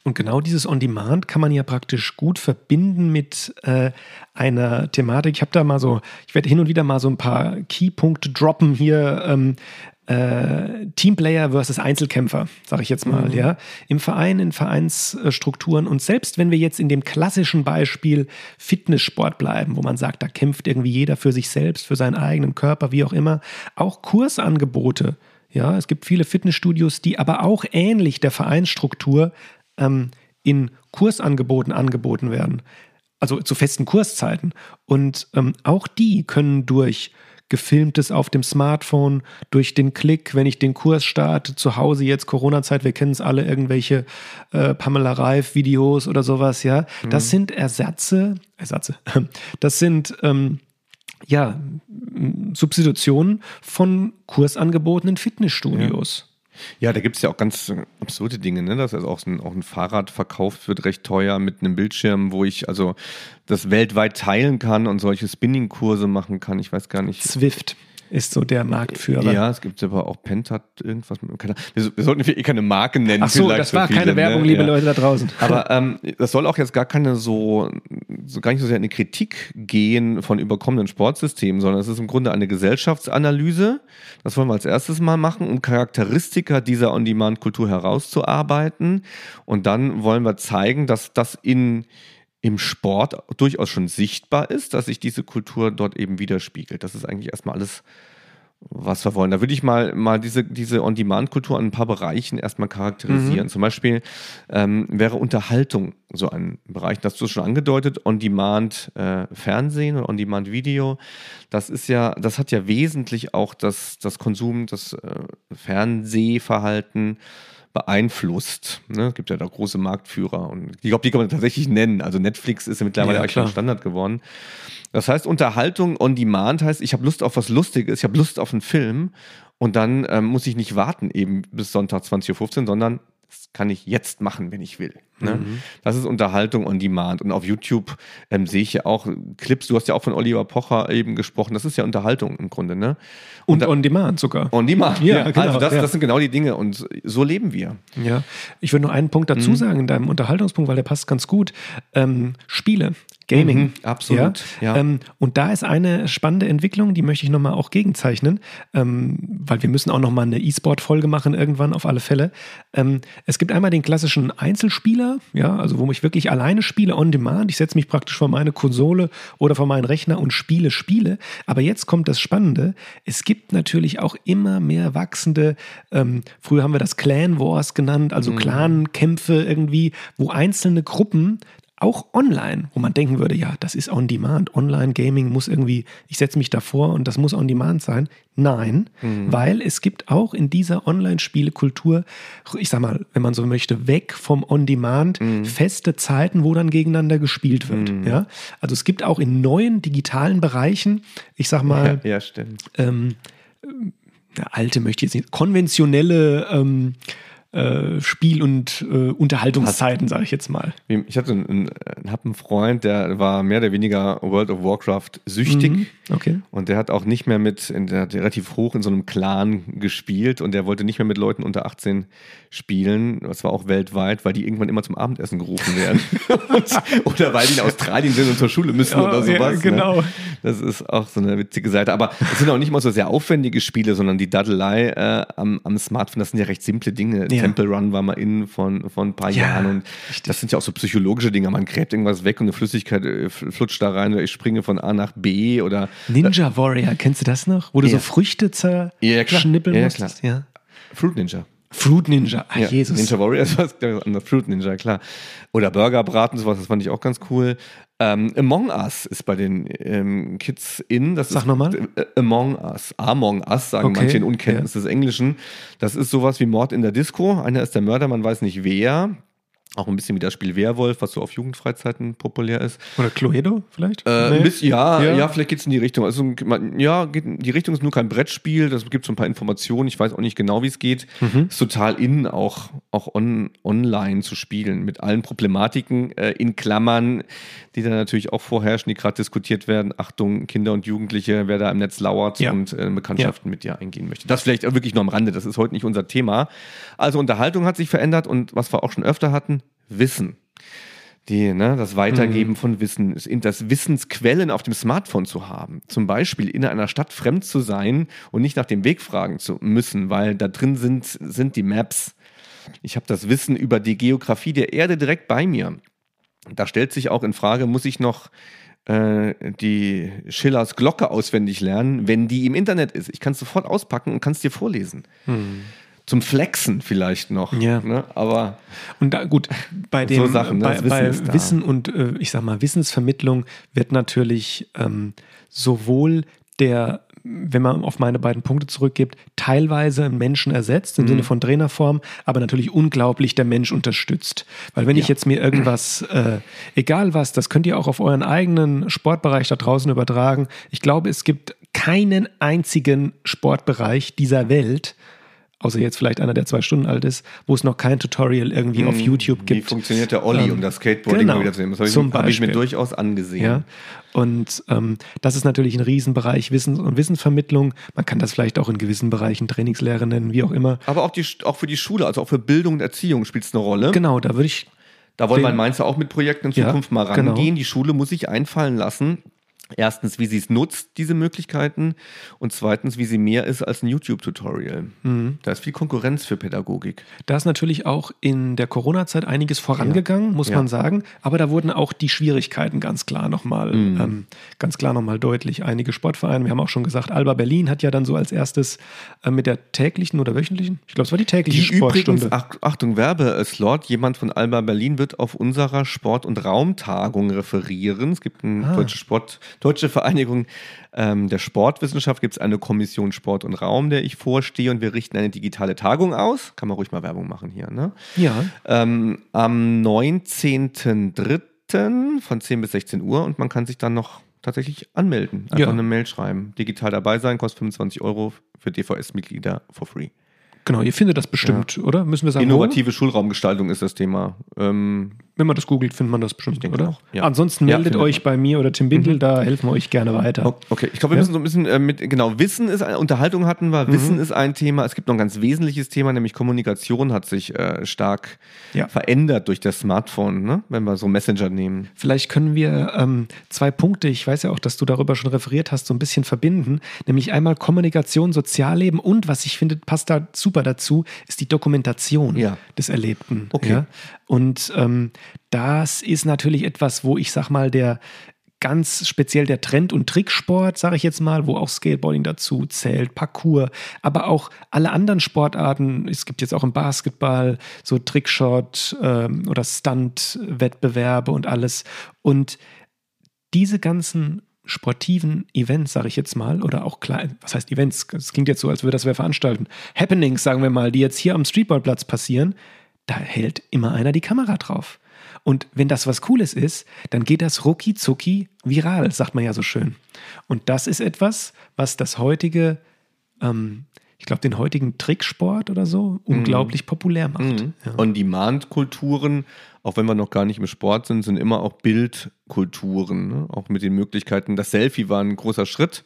Und genau dieses On-Demand kann man ja praktisch gut verbinden mit äh, einer Thematik. Ich habe da mal so, ich werde hin und wieder mal so ein paar Keypunkte droppen hier. Ähm, äh, Teamplayer versus Einzelkämpfer, sage ich jetzt mal, mhm. ja, im Verein, in Vereinsstrukturen und selbst wenn wir jetzt in dem klassischen Beispiel Fitnesssport bleiben, wo man sagt, da kämpft irgendwie jeder für sich selbst, für seinen eigenen Körper, wie auch immer, auch Kursangebote, ja, es gibt viele Fitnessstudios, die aber auch ähnlich der Vereinsstruktur ähm, in Kursangeboten angeboten werden, also zu festen Kurszeiten. Und ähm, auch die können durch gefilmtes auf dem Smartphone, durch den Klick, wenn ich den Kurs starte, zu Hause jetzt Corona-Zeit, wir kennen es alle, irgendwelche äh, Pamela Reif-Videos oder sowas, ja. Mhm. Das sind Ersatze, Ersatze, das sind ähm, ja Substitutionen von Kursangeboten in Fitnessstudios. Ja. Da gibt es ja auch ganz absurde Dinge, ne? dass also auch ein, auch ein Fahrrad verkauft wird, recht teuer mit einem Bildschirm, wo ich also das weltweit teilen kann und solche Spinning-Kurse machen kann. Ich weiß gar nicht. Swift ist so der Marktführer. Ja, es gibt aber auch Pentat, irgendwas. Keine, wir, wir sollten eh keine Marken nennen. Ach so, das war viele, keine Werbung, ne? liebe ja. Leute da draußen. Aber ähm, das soll auch jetzt gar keine so, so, gar nicht so sehr eine Kritik gehen von überkommenen Sportsystemen, sondern es ist im Grunde eine Gesellschaftsanalyse. Das wollen wir als erstes mal machen, um Charakteristika dieser On-Demand-Kultur herauszuarbeiten. Und dann wollen wir zeigen, dass das in im Sport durchaus schon sichtbar ist, dass sich diese Kultur dort eben widerspiegelt. Das ist eigentlich erstmal alles, was wir wollen. Da würde ich mal, mal diese, diese On-Demand-Kultur an ein paar Bereichen erstmal charakterisieren. Mhm. Zum Beispiel ähm, wäre Unterhaltung so ein Bereich, das hast du schon angedeutet, On-Demand-Fernsehen äh, oder On-Demand-Video. Das ist ja, das hat ja wesentlich auch das, das Konsum, das äh, Fernsehverhalten beeinflusst. Ne? Es gibt ja da große Marktführer und ich glaube, die kann man tatsächlich nennen. Also Netflix ist ja mittlerweile ja, schon Standard geworden. Das heißt, Unterhaltung on Demand heißt, ich habe Lust auf was Lustiges, ich habe Lust auf einen Film und dann ähm, muss ich nicht warten eben bis Sonntag 20.15 Uhr, sondern das kann ich jetzt machen, wenn ich will. Ne? Mhm. Das ist Unterhaltung on Demand. Und auf YouTube ähm, sehe ich ja auch Clips. Du hast ja auch von Oliver Pocher eben gesprochen. Das ist ja Unterhaltung im Grunde. Ne? Und, und on Demand sogar. On Demand. Ja, ja. Genau, also das, ja. das sind genau die Dinge. Und so leben wir. Ja. Ich würde noch einen Punkt dazu mhm. sagen in deinem Unterhaltungspunkt, weil der passt ganz gut. Ähm, Spiele. Gaming. Mhm, absolut. Ja. ja. Ähm, und da ist eine spannende Entwicklung, die möchte ich nochmal auch gegenzeichnen, ähm, weil wir müssen auch nochmal eine E-Sport-Folge machen irgendwann auf alle Fälle. Ähm, es gibt einmal den klassischen Einzelspieler, ja, also wo ich wirklich alleine spiele on demand. Ich setze mich praktisch vor meine Konsole oder vor meinen Rechner und spiele Spiele. Aber jetzt kommt das Spannende. Es gibt natürlich auch immer mehr wachsende, ähm, früher haben wir das Clan Wars genannt, also mhm. Clan-Kämpfe irgendwie, wo einzelne Gruppen auch online, wo man denken würde, ja, das ist on demand. Online Gaming muss irgendwie, ich setze mich davor und das muss on demand sein. Nein, mhm. weil es gibt auch in dieser Online-Spielekultur, ich sag mal, wenn man so möchte, weg vom on demand, mhm. feste Zeiten, wo dann gegeneinander gespielt wird. Mhm. Ja? Also es gibt auch in neuen digitalen Bereichen, ich sag mal, ja, ja stimmt. Ähm, alte möchte ich jetzt nicht, konventionelle ähm, äh, Spiel- und äh, Unterhaltungszeiten, sage ich jetzt mal. Ich hatte einen, einen, hab einen Freund, der war mehr oder weniger World of Warcraft süchtig. Mhm. Okay. Und der hat auch nicht mehr mit, der hat relativ hoch in so einem Clan gespielt und der wollte nicht mehr mit Leuten unter 18 spielen. Das war auch weltweit, weil die irgendwann immer zum Abendessen gerufen werden. oder weil die in Australien sind und zur Schule müssen ja, oder sowas. Ja, ne? genau. Ne? Das ist auch so eine witzige Seite. Aber es sind auch nicht mal so sehr aufwendige Spiele, sondern die Daddelei äh, am, am Smartphone, das sind ja recht simple Dinge. Ja. Temple Run war mal in von, von ein paar ja, Jahren und richtig. das sind ja auch so psychologische Dinge. Man gräbt irgendwas weg und eine Flüssigkeit äh, flutscht da rein oder ich springe von A nach B oder. Ninja Warrior, kennst du das noch? Wo du so Früchte zerschnippeln ja, musstest? Ja. Fruit Ninja. Fruit Ninja, ach ja, Jesus. Ninja Warrior ist was anderes. Fruit Ninja, klar. Oder Burgerbraten, sowas, das fand ich auch ganz cool. Ähm, Among Us ist bei den ähm, Kids in. Das Sag nochmal. Äh, Among Us. Among Us, sagen okay. manche in Unkenntnis ja. des Englischen. Das ist sowas wie Mord in der Disco. Einer ist der Mörder, man weiß nicht wer. Auch ein bisschen wie das Spiel Werwolf, was so auf Jugendfreizeiten populär ist. Oder Cluedo vielleicht? Äh, nee. bisschen, ja, ja, ja, vielleicht geht es in die Richtung. Also, ja, geht in die Richtung ist nur kein Brettspiel. Das gibt so ein paar Informationen. Ich weiß auch nicht genau, wie es geht. Mhm. Ist total innen, auch, auch on, online zu spielen. Mit allen Problematiken äh, in Klammern, die da natürlich auch vorherrschen, die gerade diskutiert werden. Achtung, Kinder und Jugendliche, wer da im Netz lauert ja. und äh, Bekanntschaften mit dir eingehen möchte. Das vielleicht wirklich nur am Rande. Das ist heute nicht unser Thema. Also Unterhaltung hat sich verändert und was wir auch schon öfter hatten, Wissen. Die, ne, das Weitergeben mhm. von Wissen, das Wissensquellen auf dem Smartphone zu haben. Zum Beispiel in einer Stadt fremd zu sein und nicht nach dem Weg fragen zu müssen, weil da drin sind, sind die Maps. Ich habe das Wissen über die Geografie der Erde direkt bei mir. Da stellt sich auch in Frage, muss ich noch äh, die Schillers Glocke auswendig lernen, wenn die im Internet ist. Ich kann es sofort auspacken und kann es dir vorlesen. Mhm zum Flexen vielleicht noch. Ja. Ne? Aber und da, gut, bei dem so Sachen, ne? bei, Wissen, bei Wissen und äh, ich sag mal Wissensvermittlung wird natürlich ähm, sowohl der wenn man auf meine beiden Punkte zurückgibt, teilweise Menschen ersetzt im mhm. Sinne von Trainerform, aber natürlich unglaublich der Mensch unterstützt. Weil wenn ja. ich jetzt mir irgendwas, äh, egal was, das könnt ihr auch auf euren eigenen Sportbereich da draußen übertragen. Ich glaube, es gibt keinen einzigen Sportbereich dieser Welt, außer jetzt vielleicht einer, der zwei Stunden alt ist, wo es noch kein Tutorial irgendwie hm, auf YouTube gibt. Wie funktioniert der Olli, ähm, um das Skateboarding genau, mal wieder zu nehmen? Das habe ich, hab ich, mir durchaus angesehen. Ja? Und ähm, das ist natürlich ein Riesenbereich Wissen und Wissensvermittlung. Man kann das vielleicht auch in gewissen Bereichen Trainingslehre nennen, wie auch immer. Aber auch, die, auch für die Schule, also auch für Bildung und Erziehung spielt es eine Rolle. Genau, da würde ich da wollen wir in Mainz auch mit Projekten in Zukunft ja, mal genau. rangehen. Genau. Die Schule muss sich einfallen lassen, Erstens, wie sie es nutzt, diese Möglichkeiten. Und zweitens, wie sie mehr ist als ein YouTube-Tutorial. Mhm. Da ist viel Konkurrenz für Pädagogik. Da ist natürlich auch in der Corona-Zeit einiges vorangegangen, ja. muss ja. man sagen. Aber da wurden auch die Schwierigkeiten ganz klar nochmal, mhm. ähm, ganz klar nochmal deutlich. Einige Sportvereine, wir haben auch schon gesagt, Alba Berlin hat ja dann so als erstes äh, mit der täglichen oder wöchentlichen, ich glaube, es war die tägliche die Sportstunde. Übrigens, ach, Achtung, Werbeslot, jemand von Alba Berlin wird auf unserer Sport- und Raumtagung referieren. Es gibt einen ah. deutschen Sport- Deutsche Vereinigung ähm, der Sportwissenschaft gibt es eine Kommission Sport und Raum, der ich vorstehe und wir richten eine digitale Tagung aus. Kann man ruhig mal Werbung machen hier, ne? Ja. Ähm, am 19.03. von 10 bis 16 Uhr und man kann sich dann noch tatsächlich anmelden. Einfach ja. eine Mail schreiben. Digital dabei sein, kostet 25 Euro für DVS-Mitglieder for free. Genau, ihr findet das bestimmt, ja. oder? Müssen wir sagen. Innovative wo? Schulraumgestaltung ist das Thema. Ähm, Wenn man das googelt, findet man das bestimmt, oder? Ja. Ansonsten meldet ja, euch bei mir oder Tim Bindel, mhm. da helfen wir euch gerne weiter. Okay, ich glaube, wir müssen so ein bisschen äh, mit, genau, Wissen ist, Unterhaltung hatten wir, mhm. Wissen ist ein Thema. Es gibt noch ein ganz wesentliches Thema, nämlich Kommunikation hat sich äh, stark verändert durch das Smartphone, ne? wenn wir so Messenger nehmen. Vielleicht können wir ähm, zwei Punkte, ich weiß ja auch, dass du darüber schon referiert hast, so ein bisschen verbinden. Nämlich einmal Kommunikation, Sozialleben und, was ich finde, passt da super super dazu, ist die Dokumentation ja. des Erlebten. Okay. Ja? Und ähm, das ist natürlich etwas, wo ich sag mal, der ganz speziell der Trend- und Tricksport, sage ich jetzt mal, wo auch Skateboarding dazu zählt, Parkour, aber auch alle anderen Sportarten. Es gibt jetzt auch im Basketball so Trickshot ähm, oder Stunt-Wettbewerbe und alles. Und diese ganzen sportiven Events, sage ich jetzt mal, oder auch klein, was heißt Events? Das klingt jetzt so, als würde das wer veranstalten. Happenings, sagen wir mal, die jetzt hier am Streetballplatz passieren, da hält immer einer die Kamera drauf. Und wenn das was Cooles ist, dann geht das rucki zucki viral, sagt man ja so schön. Und das ist etwas, was das heutige, ähm, ich glaube, den heutigen Tricksport oder so unglaublich populär macht. Mhm. Ja. On-Demand-Kulturen, auch wenn wir noch gar nicht im Sport sind, sind immer auch Bildkulturen. Ne? Auch mit den Möglichkeiten. Das Selfie war ein großer Schritt.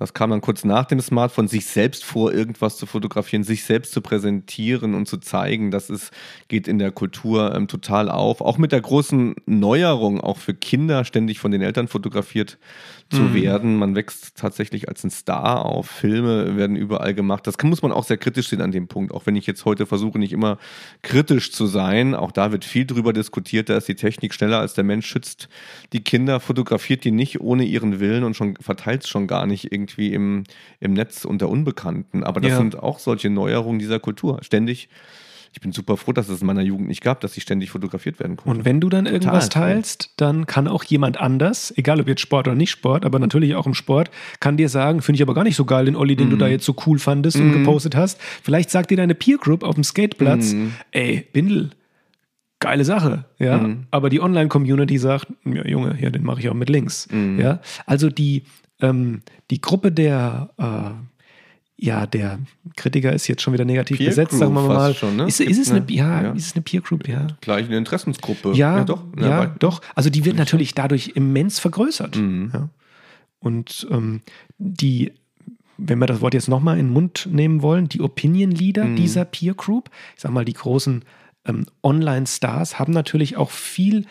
Das kam dann kurz nach dem Smartphone, sich selbst vor irgendwas zu fotografieren, sich selbst zu präsentieren und zu zeigen. Das ist, geht in der Kultur ähm, total auf. Auch mit der großen Neuerung, auch für Kinder ständig von den Eltern fotografiert zu Mhm. werden. Man wächst tatsächlich als ein Star auf. Filme werden überall gemacht. Das kann, muss man auch sehr kritisch sehen an dem Punkt. Auch wenn ich jetzt heute versuche, nicht immer kritisch zu sein. Auch da wird viel drüber diskutiert. Da ist die Technik schneller als der Mensch schützt die Kinder, fotografiert die nicht ohne ihren Willen und schon verteilt es schon gar nicht irgendwie im, im Netz unter Unbekannten. Aber das Ja. sind auch solche Neuerungen dieser Kultur. Ständig. Ich bin super froh, dass es in meiner Jugend nicht gab, dass sie ständig fotografiert werden konnte. Und wenn du dann irgendwas cool. teilst, dann kann auch jemand anders, egal ob jetzt Sport oder nicht Sport, aber natürlich auch im Sport, kann dir sagen, finde ich aber gar nicht so geil, den Olli, den Mhm. du da jetzt so cool fandest und gepostet hast. Vielleicht sagt dir deine Peer Group auf dem Skateplatz, Mhm. ey, Bindel, geile Sache, ja. Mhm. Aber die Online-Community sagt, ja, Junge, hier, den mache ich auch mit links. Mhm. Ja. Also die, ähm, die Gruppe der äh, ja, der Kritiker ist jetzt schon wieder negativ Peer besetzt, Group sagen wir mal. schon, ne? ist, ist, es eine, eine- ja, ja. ist es eine Peer Group, ja. Gleich eine Interessensgruppe. Ja, doch. ja, Ja, weil- doch. Also die wird natürlich dadurch immens vergrößert. Mhm. Ja. Und ähm, die, wenn wir das Wort jetzt nochmal in den Mund nehmen wollen, die Opinion Leader Mhm. dieser Peer Group, ich sag mal, die großen ähm, Online-Stars haben natürlich auch viel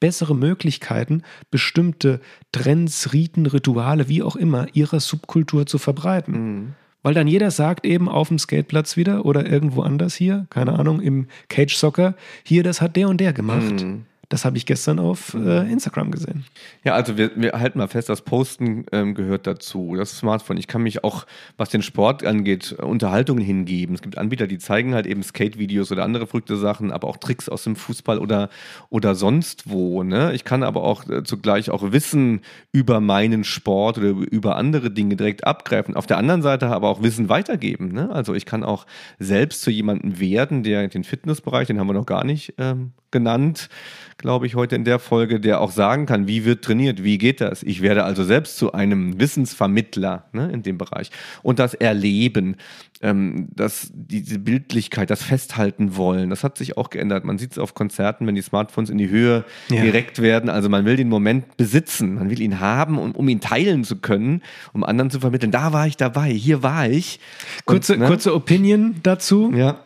bessere Möglichkeiten, bestimmte Trends, Riten, Rituale, wie auch immer, ihrer Subkultur zu verbreiten. Mhm. Weil dann jeder sagt eben auf dem Skateplatz wieder oder irgendwo anders hier, keine Ahnung, im Cage Soccer, hier, das hat der und der gemacht. Mhm. Das habe ich gestern auf äh, Instagram gesehen. Ja, also wir, wir halten mal fest, das Posten ähm, gehört dazu. Das Smartphone. Ich kann mich auch, was den Sport angeht, Unterhaltungen hingeben. Es gibt Anbieter, die zeigen halt eben Skate-Videos oder andere verrückte Sachen, aber auch Tricks aus dem Fußball oder, oder sonst wo. Ne? Ich kann aber auch äh, zugleich auch Wissen über meinen Sport oder über andere Dinge direkt abgreifen. Auf der anderen Seite aber auch Wissen weitergeben. Ne? Also ich kann auch selbst zu jemandem werden, der den Fitnessbereich, den haben wir noch gar nicht ähm, genannt, glaube ich, heute in der Folge, der auch sagen kann, wie wird trainiert, wie geht das. Ich werde also selbst zu einem Wissensvermittler ne, in dem Bereich. Und das Erleben, ähm, das, diese Bildlichkeit, das Festhalten wollen, das hat sich auch geändert. Man sieht es auf Konzerten, wenn die Smartphones in die Höhe Ja. gereckt werden. Also man will den Moment besitzen, man will ihn haben, um, um ihn teilen zu können, um anderen zu vermitteln. Da war ich dabei, hier war ich. Und, Kurze, ne, kurze Opinion dazu. Ja,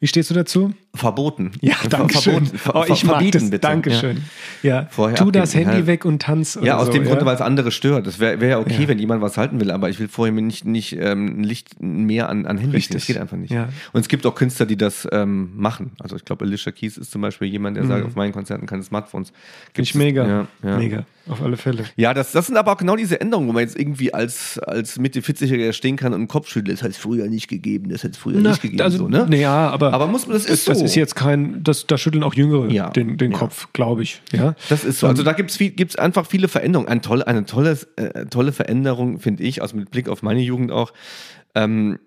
Wie stehst du dazu? Verboten. Ja, danke schön. verboten. Ver- Oh, ich verbieten, das. bitte. Dankeschön. Ja, Vorher tu das Handy ja. weg und tanz. Ja, aus so, dem Grunde, ja. weil es andere stört. Das wäre wär ja okay, Ja. wenn jemand was halten will, aber ich will vorher mir nicht, nicht ähm, ein Licht mehr an, an Handy Richtig. Das geht einfach nicht. Ja. Und es gibt auch Künstler, die das ähm, machen. Also ich glaube, Alicia Keys ist zum Beispiel jemand, der sagt, auf meinen Konzerten keine Smartphones. Finde ich Gibt's- mega. Ja, ja. Mega. Auf alle Fälle. Ja, das, das sind aber auch genau diese Änderungen, wo man jetzt irgendwie als, als Mitte 40-Jähriger stehen kann und den Kopf schüttelt. Das hat es früher nicht gegeben, das hat es früher nicht gegeben. also, so, ne? ja, aber, Aber muss man- das ist das so. Ist jetzt kein, das, da schütteln auch Jüngere Ja. den, den Ja. Kopf, glaube ich. Ja. Das ist so. Also da gibt es gibt's einfach viele Veränderungen. Eine tolle, eine tolle, äh, tolle Veränderung, finde ich, also mit Blick auf meine Jugend auch. Ähm,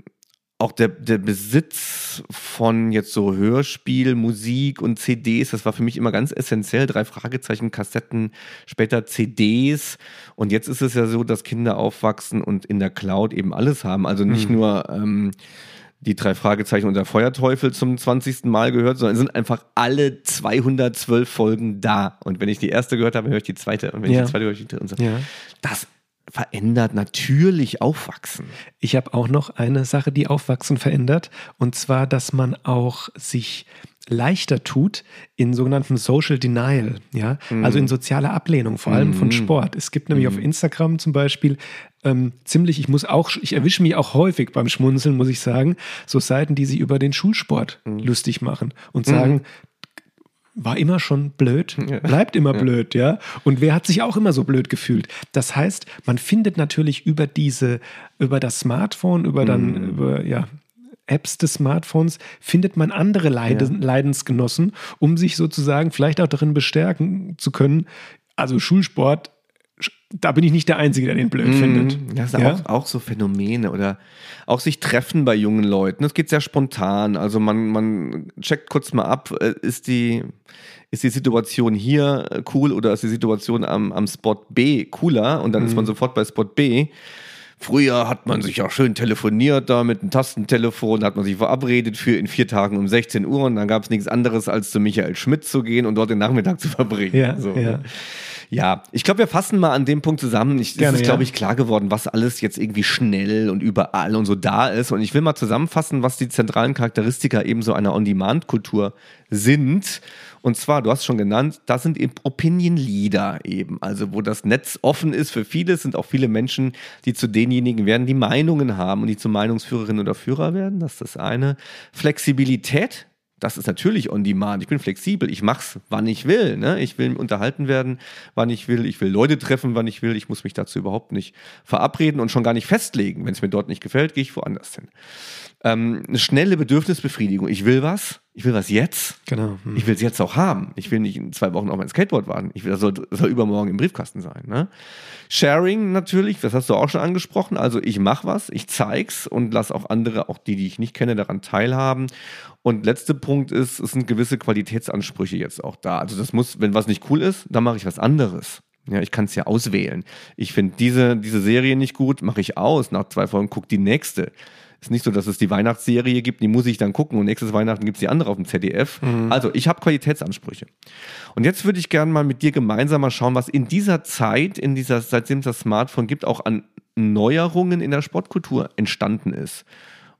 auch der, der Besitz von jetzt so Hörspiel, Musik und CDs, das war für mich immer ganz essentiell. Drei Fragezeichen, Kassetten, später CDs. Und jetzt ist es ja so, dass Kinder aufwachsen und in der Cloud eben alles haben. Also nicht nur ähm, die drei Fragezeichen und der Feuerteufel zum 20. Mal gehört, sondern sind einfach alle 212 Folgen da. Und wenn ich die erste gehört habe, höre ich die zweite. Und wenn Ja. ich die zweite höre ich die dritte. Und so. Ja. Das verändert natürlich Aufwachsen. Ich habe auch noch eine Sache, die Aufwachsen verändert. Und zwar, dass man auch sich leichter tut in sogenanntem Social Denial, ja, also in sozialer Ablehnung, vor allem von Sport. Es gibt nämlich auf Instagram zum Beispiel ähm, ziemlich, ich muss auch, ich erwische mich auch häufig beim Schmunzeln, muss ich sagen, so Seiten, die sich über den Schulsport lustig machen und sagen, war immer schon blöd, bleibt immer blöd, ja. Und wer hat sich auch immer so blöd gefühlt? Das heißt, man findet natürlich über diese, über das Smartphone, über dann, über, ja, Apps des Smartphones findet man andere Leiden, Leidensgenossen, um sich sozusagen vielleicht auch darin bestärken zu können. Also Schulsport, da bin ich nicht der Einzige, der den blöd findet. Mhm. Das sind Ja? auch, auch so Phänomene oder auch sich treffen bei jungen Leuten. Das geht sehr spontan. Also man, man checkt kurz mal ab, äh, ist die, ist die Situation hier äh, cool oder ist die Situation am, am Spot B cooler? Und dann ist man sofort bei Spot B. Früher hat man sich auch schön telefoniert da mit einem Tastentelefon, hat man sich verabredet für in vier Tagen um 16 Uhr und dann gab es nichts anderes, als zu Michael Schmidt zu gehen und dort den Nachmittag zu verbringen. Ja, so, ja. ne? Ja, ich glaube, wir fassen mal an dem Punkt zusammen. Ich, Gerne, es ist, glaube ja. ich, klar geworden, was alles jetzt irgendwie schnell und überall und so da ist. Und ich will mal zusammenfassen, was die zentralen Charakteristika eben so einer On-Demand-Kultur sind. Und zwar, du hast schon genannt, das sind eben Opinion Leader eben. Also, wo das Netz offen ist für viele, sind auch viele Menschen, die zu denjenigen werden, die Meinungen haben und die zu Meinungsführerinnen oder Führer werden. Das ist das eine. Flexibilität, das ist natürlich on demand. Ich bin flexibel. Ich mach's, wann ich will. Ne? Ich will unterhalten werden, wann ich will. Ich will Leute treffen, wann ich will. Ich muss mich dazu überhaupt nicht verabreden und schon gar nicht festlegen. Wenn es mir dort nicht gefällt, gehe ich woanders hin. Ähm, eine schnelle Bedürfnisbefriedigung. Ich will was. Ich will was jetzt. Genau. Hm. Ich will es jetzt auch haben. Ich will nicht in zwei Wochen auf mein Skateboard warten. Ich will, das soll, das soll übermorgen im Briefkasten sein. Ne? Sharing natürlich, das hast du auch schon angesprochen. Also ich mache was, ich zeig's und lass auch andere, auch die, die ich nicht kenne, daran teilhaben. Und letzter Punkt ist, es sind gewisse Qualitätsansprüche jetzt auch da. Also das muss, wenn was nicht cool ist, dann mache ich was anderes. Ja, ich kann es ja auswählen. Ich finde diese, diese Serie nicht gut, mache ich aus. Nach zwei Folgen guck die nächste. Ist nicht so, dass es die Weihnachtsserie gibt, die muss ich dann gucken und nächstes Weihnachten gibt es die andere auf dem ZDF. Also ich habe Qualitätsansprüche. Und jetzt würde ich gerne mal mit dir gemeinsam mal schauen, was in dieser Zeit, in dieser, seitdem es das Smartphone gibt, auch an Neuerungen in der Sportkultur entstanden ist.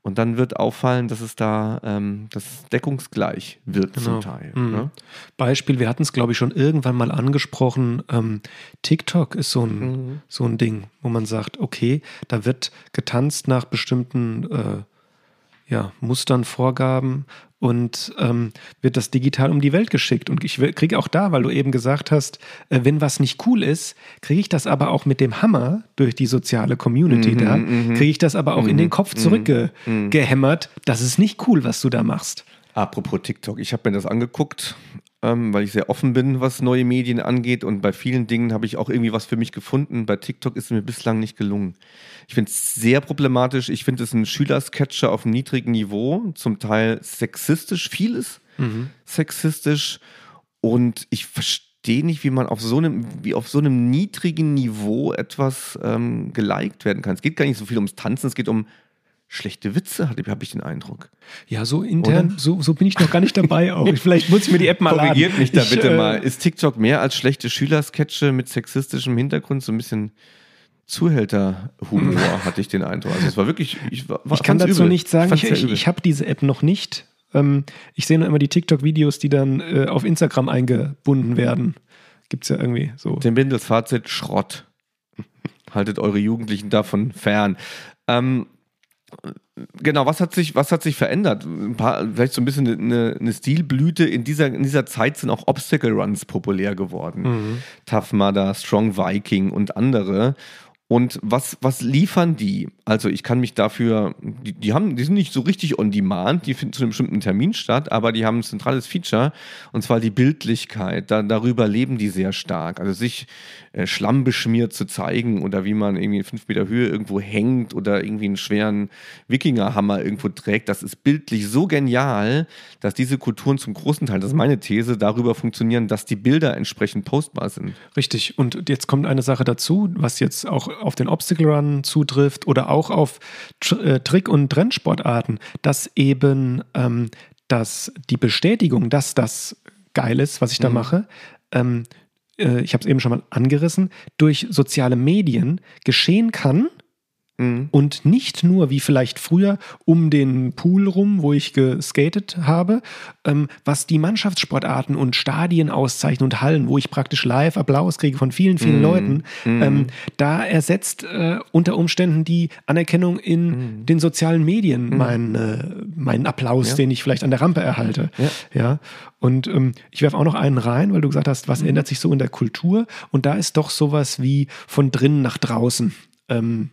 Und dann wird auffallen, dass es da ähm, das deckungsgleich wird Genau. zum Teil. Mhm. Ne? Beispiel, wir hatten es, glaube ich, schon irgendwann mal angesprochen. Ähm, TikTok ist so ein, Mhm. so ein Ding, wo man sagt, okay, da wird getanzt nach bestimmten äh, ja, Mustern, Vorgaben und ähm, wird das digital um die Welt geschickt. Und ich kriege auch da, weil du eben gesagt hast, äh, wenn was nicht cool ist, kriege ich das aber auch mit dem Hammer durch die soziale Community Mhm, da, kriege ich das aber auch in den Kopf zurückgehämmert. Das ist nicht cool, was du da machst. Apropos TikTok, ich habe mir das angeguckt, ähm, weil ich sehr offen bin, was neue Medien angeht. Und bei vielen Dingen habe ich auch irgendwie was für mich gefunden. Bei TikTok ist es mir bislang nicht gelungen. Ich finde es sehr problematisch. Ich finde es ein Schülersketcher auf einem niedrigen Niveau, zum Teil sexistisch, vieles sexistisch. Und ich verstehe nicht, wie man auf so einem, wie auf so einem niedrigen Niveau etwas ähm, geliked werden kann. Es geht gar nicht so viel ums Tanzen, es geht um schlechte Witze, habe ich den Eindruck. Ja, so intern, so, so bin ich noch gar nicht dabei auch. Vielleicht muss ich mir die App mal Korrigiert laden. mich da ich, bitte äh, mal. Ist TikTok mehr als schlechte Schülersketche mit sexistischem Hintergrund? So ein bisschen Zuhälterhumor, hatte ich den Eindruck. Also es war wirklich, ich, war, Ich kann dazu übel. nichts sagen. Ich, ich, ich habe diese App noch nicht. Ähm, ich sehe nur immer die TikTok-Videos, die dann äh, auf Instagram eingebunden werden. Gibt es ja irgendwie so. Tim Bindels Fazit, Schrott. Haltet eure Jugendlichen davon fern. Ähm, genau, was hat sich, was hat sich verändert? Paar, vielleicht so ein bisschen eine, eine Stilblüte. In dieser, in dieser Zeit sind auch Obstacle Runs populär geworden. Tough Mudder, Strong Viking und andere. Und was, was liefern die? Also ich kann mich dafür, die, die haben, die sind nicht so richtig on demand, die finden zu einem bestimmten Termin statt, aber die haben ein zentrales Feature und zwar die Bildlichkeit. Da, darüber leben die sehr stark. Also sich äh, schlammbeschmiert zu zeigen oder wie man irgendwie in fünf Meter Höhe irgendwo hängt oder irgendwie einen schweren Wikingerhammer irgendwo trägt, das ist bildlich so genial, dass diese Kulturen zum großen Teil, das ist meine These, darüber funktionieren, dass die Bilder entsprechend postbar sind. Richtig. Und jetzt kommt eine Sache dazu, was jetzt auch auf den Obstacle Run zutrifft oder auch auf Tr äh, Trick- und Trendsportarten, dass eben ähm, dass die Bestätigung, dass das geil ist, was ich da mache, ähm, äh, ich habe es eben schon mal angerissen, durch soziale Medien geschehen kann. Und nicht nur wie vielleicht früher um den Pool rum, wo ich geskatet habe, ähm, was die Mannschaftssportarten und Stadien auszeichnen und Hallen, wo ich praktisch live Applaus kriege von vielen, vielen Leuten. Ähm, da ersetzt äh, unter Umständen die Anerkennung in den sozialen Medien meinen, äh, meinen Applaus, den ich vielleicht an der Rampe erhalte. Ja. Und ähm, ich werfe auch noch einen rein, weil du gesagt hast, was ändert sich so in der Kultur? Und da ist doch sowas wie von drinnen nach draußen. Ähm,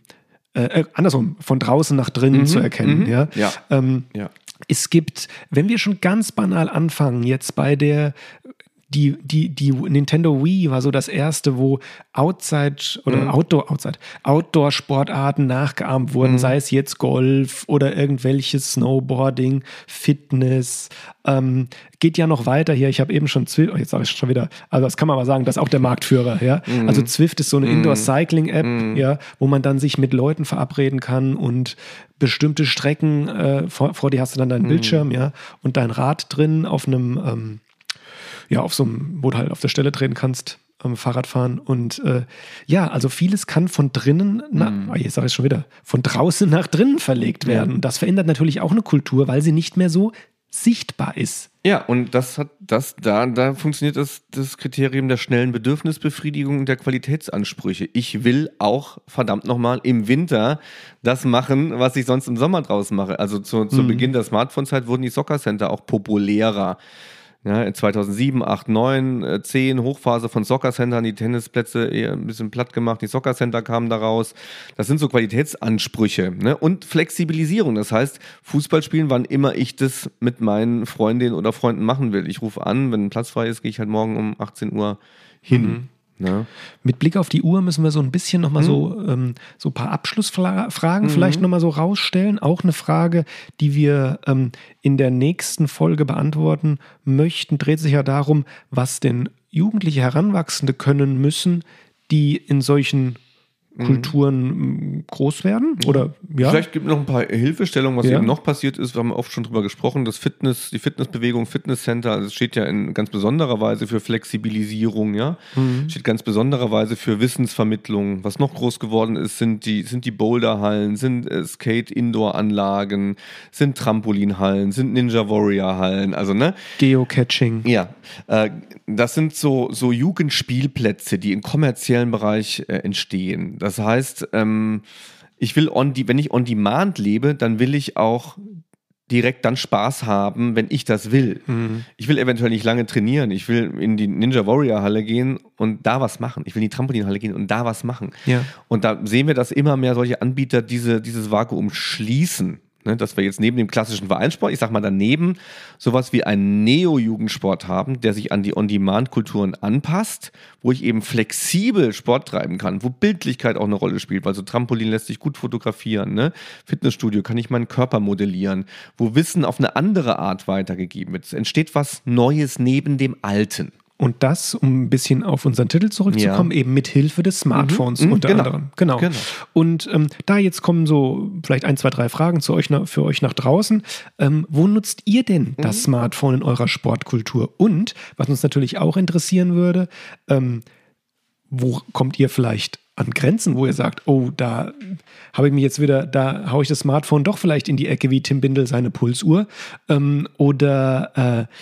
äh, andersrum, von draußen nach drinnen zu erkennen. Ja? Ja. Ähm, Ja. es gibt, wenn wir schon ganz banal anfangen, jetzt bei der die, die, die Nintendo Wii war so das erste, wo Outside oder mhm. Outdoor, Outside, Outdoor-Sportarten nachgeahmt wurden, mhm. sei es jetzt Golf oder irgendwelches Snowboarding, Fitness. Ähm, geht ja noch weiter hier. Ich habe eben schon Zwift, oh, jetzt sage ich schon wieder, also das kann man mal sagen, das ist auch der Marktführer, ja. Mhm. Also Zwift ist so eine mhm. Indoor-Cycling-App, mhm. ja, wo man dann sich mit Leuten verabreden kann und bestimmte Strecken, äh, vor, vor dir hast du dann deinen mhm. Bildschirm, ja, und dein Rad drin auf einem ähm, ja, auf so einem, wo du halt auf der Stelle drehen kannst, ähm, Fahrradfahren. Und äh, ja, also vieles kann von drinnen, na, mm. oh, jetzt sage ich schon wieder, von draußen nach drinnen verlegt werden. Ja. Das verändert natürlich auch eine Kultur, weil sie nicht mehr so sichtbar ist. Ja, und das hat das, da, da funktioniert das, das Kriterium der schnellen Bedürfnisbefriedigung und der Qualitätsansprüche. Ich will auch, verdammt nochmal, im Winter das machen, was ich sonst im Sommer draußen mache. Also zu, zu mhm. Beginn der Smartphone-Zeit wurden die Soccer Center auch populärer. Ja, 2007, 8, 9, 10, Hochphase von Soccer Centern, die Tennisplätze eher ein bisschen platt gemacht, die Soccer Center kamen daraus. Das sind so Qualitätsansprüche ne? und Flexibilisierung. Das heißt, Fußballspielen, wann immer ich das mit meinen Freundinnen oder Freunden machen will. Ich rufe an, wenn ein Platz frei ist, gehe ich halt morgen um 18 Uhr hin. Mhm. Ja. Mit Blick auf die Uhr müssen wir so ein bisschen nochmal mhm. so, ähm, so ein paar Abschlussfragen mhm. vielleicht nochmal so rausstellen. Auch eine Frage, die wir ähm, in der nächsten Folge beantworten möchten, dreht sich ja darum, was denn Jugendliche Heranwachsende können müssen, die in solchen. Kulturen mhm. groß werden? Oder ja? Vielleicht gibt es noch ein paar Hilfestellungen, was ja. eben noch passiert ist. Wir haben oft schon drüber gesprochen. Das Fitness, die Fitnessbewegung, Fitnesscenter, das steht ja in ganz besonderer Weise für Flexibilisierung, ja. Mhm. Steht ganz besonderer Weise für Wissensvermittlung. Was noch groß geworden ist, sind die, sind die Boulderhallen, sind äh, Skate-Indoor-Anlagen, sind Trampolinhallen, sind Ninja Warrior-Hallen, also ne? Geocaching. Ja. Äh, das sind so, so Jugendspielplätze, die im kommerziellen Bereich äh, entstehen. Das heißt, ähm, ich will on wenn ich on demand lebe, dann will ich auch direkt dann Spaß haben, wenn ich das will. Mhm. Ich will eventuell nicht lange trainieren. Ich will in die Ninja Warrior Halle gehen und da was machen. Ich will in die Trampolinhalle gehen und da was machen. Ja. Und da sehen wir, dass immer mehr solche Anbieter diese, dieses Vakuum schließen. Ne, dass wir jetzt neben dem klassischen Vereinssport, ich sag mal daneben, sowas wie einen Neo-Jugendsport haben, der sich an die On-Demand-Kulturen anpasst, wo ich eben flexibel Sport treiben kann, wo Bildlichkeit auch eine Rolle spielt, weil so Trampolin lässt sich gut fotografieren, ne? Fitnessstudio kann ich meinen Körper modellieren, wo Wissen auf eine andere Art weitergegeben wird. Es entsteht was Neues neben dem Alten. Und das, um ein bisschen auf unseren Titel zurückzukommen, ja. eben mit Hilfe des Smartphones mhm. unter genau. anderem. Genau. genau. Und ähm, da jetzt kommen so vielleicht ein, zwei, drei Fragen zu euch für euch nach draußen. Ähm, wo nutzt ihr denn mhm. das Smartphone in eurer Sportkultur? Und was uns natürlich auch interessieren würde, ähm, wo kommt ihr vielleicht an Grenzen, wo ihr sagt, oh, da habe ich mich jetzt wieder, da haue ich das Smartphone doch vielleicht in die Ecke wie Tim Bindel seine Pulsuhr. Ähm, oder äh,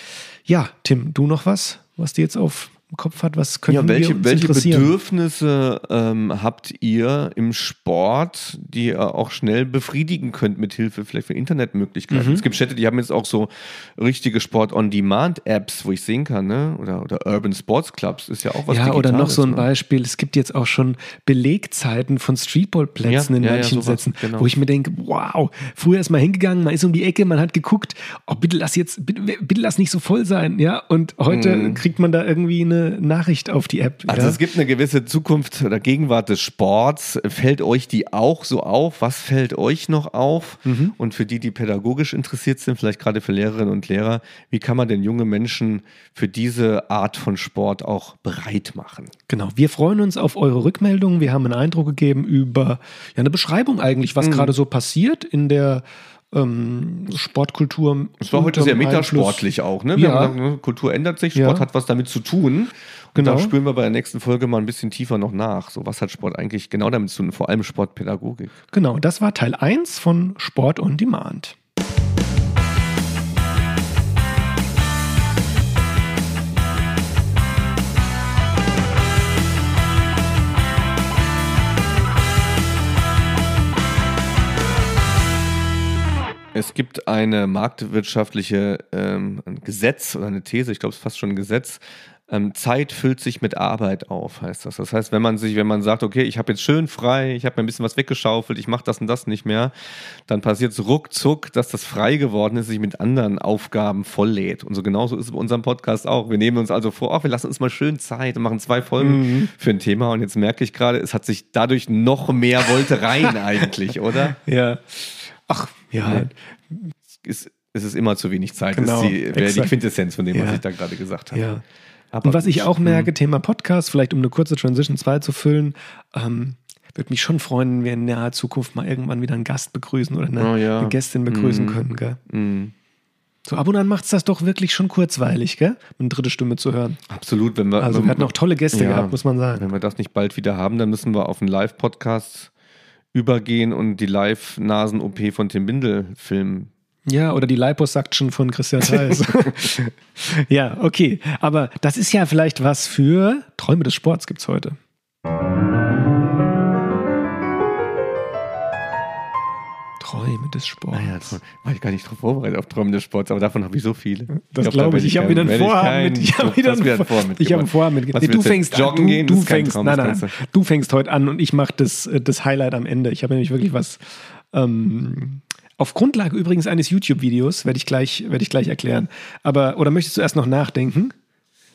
ja, Tim, du noch was? Was die jetzt auf im Kopf hat, was können ja, welche, uns welche Bedürfnisse ähm, habt ihr im Sport, die ihr auch schnell befriedigen könnt mit Hilfe vielleicht von Internetmöglichkeiten? Mhm. Es gibt Städte, die haben jetzt auch so richtige Sport-on-Demand-Apps, wo ich sehen kann, ne? Oder, oder Urban Sports Clubs ist ja auch was Ja, Digitales, oder noch so ein ne? Beispiel, es gibt jetzt auch schon Belegzeiten von Streetballplätzen ja, in ja, manchen ja, Sätzen, genau. wo ich mir denke, wow, früher ist man hingegangen, man ist um die Ecke, man hat geguckt, oh, bitte lass jetzt, bitte, bitte lass nicht so voll sein, ja, und heute mhm. kriegt man da irgendwie eine Nachricht auf die App. Also ja? es gibt eine gewisse Zukunft oder Gegenwart des Sports. Fällt euch die auch so auf? Was fällt euch noch auf? Mhm. Und für die, die pädagogisch interessiert sind, vielleicht gerade für Lehrerinnen und Lehrer, wie kann man denn junge Menschen für diese Art von Sport auch bereit machen? Genau, wir freuen uns auf eure Rückmeldungen. Wir haben einen Eindruck gegeben über ja, eine Beschreibung eigentlich, was mhm. gerade so passiert in der ähm, Sportkultur. Es war heute sehr metasportlich auch, ne? Ja. Gesagt, ne? Kultur ändert sich, Sport ja. hat was damit zu tun. Und genau. da spüren wir bei der nächsten Folge mal ein bisschen tiefer noch nach. So, was hat Sport eigentlich genau damit zu tun, vor allem Sportpädagogik. Genau, das war Teil 1 von Sport on Demand. Es gibt eine marktwirtschaftliche ähm, ein Gesetz oder eine These, ich glaube, es ist fast schon ein Gesetz, ähm, Zeit füllt sich mit Arbeit auf, heißt das. Das heißt, wenn man sich, wenn man sagt, okay, ich habe jetzt schön frei, ich habe mir ein bisschen was weggeschaufelt, ich mache das und das nicht mehr, dann passiert es ruckzuck, dass das frei geworden ist, sich mit anderen Aufgaben volllädt. Und so genauso ist es bei unserem Podcast auch. Wir nehmen uns also vor, ach, wir lassen uns mal schön Zeit und machen zwei Folgen mhm. für ein Thema. Und jetzt merke ich gerade, es hat sich dadurch noch mehr Voltereien eigentlich, oder? Ja. Ach, ja. Es, es ist immer zu wenig Zeit. Genau, das ist die, Quintessenz von dem, ja. was ich da gerade gesagt habe. Ja. Aber und was ich auch merke, Thema Podcast, vielleicht um eine kurze Transition 2 zu füllen, ähm, würde mich schon freuen, wenn wir in naher Zukunft mal irgendwann wieder einen Gast begrüßen oder eine, oh, ja. eine Gästin begrüßen mm. können. Gell? Mm. So ab und an macht es das doch wirklich schon kurzweilig, gell? Eine dritte Stimme zu hören. Absolut. Wenn wir, also wir hatten auch tolle Gäste ja, gehabt, muss man sagen. Wenn wir das nicht bald wieder haben, dann müssen wir auf einen Live-Podcast übergehen und die Live-Nasen-OP von Tim Bindel filmen. Ja, oder die Liposuction von Christian Theis. ja, okay. Aber das ist ja vielleicht was für Träume des Sports gibt es heute. Träume des Sports. Naja, war ich gar nicht drauf vorbereitet auf Träume des Sports, aber davon habe ich so viele. Das glaube ich. Ich habe wieder ein Vorhaben mit. Ich habe wieder ein Vorhaben mit. Ich habe ein Vorhaben mit. Du fängst an. Du, gehen, du fängst. Traum, nein, nein. Du fängst heute an und ich mache das, das Highlight am Ende. Ich habe nämlich wirklich was. Ähm, auf Grundlage übrigens eines YouTube-Videos, werde ich, gleich, ich gleich erklären. Aber, oder möchtest du erst noch nachdenken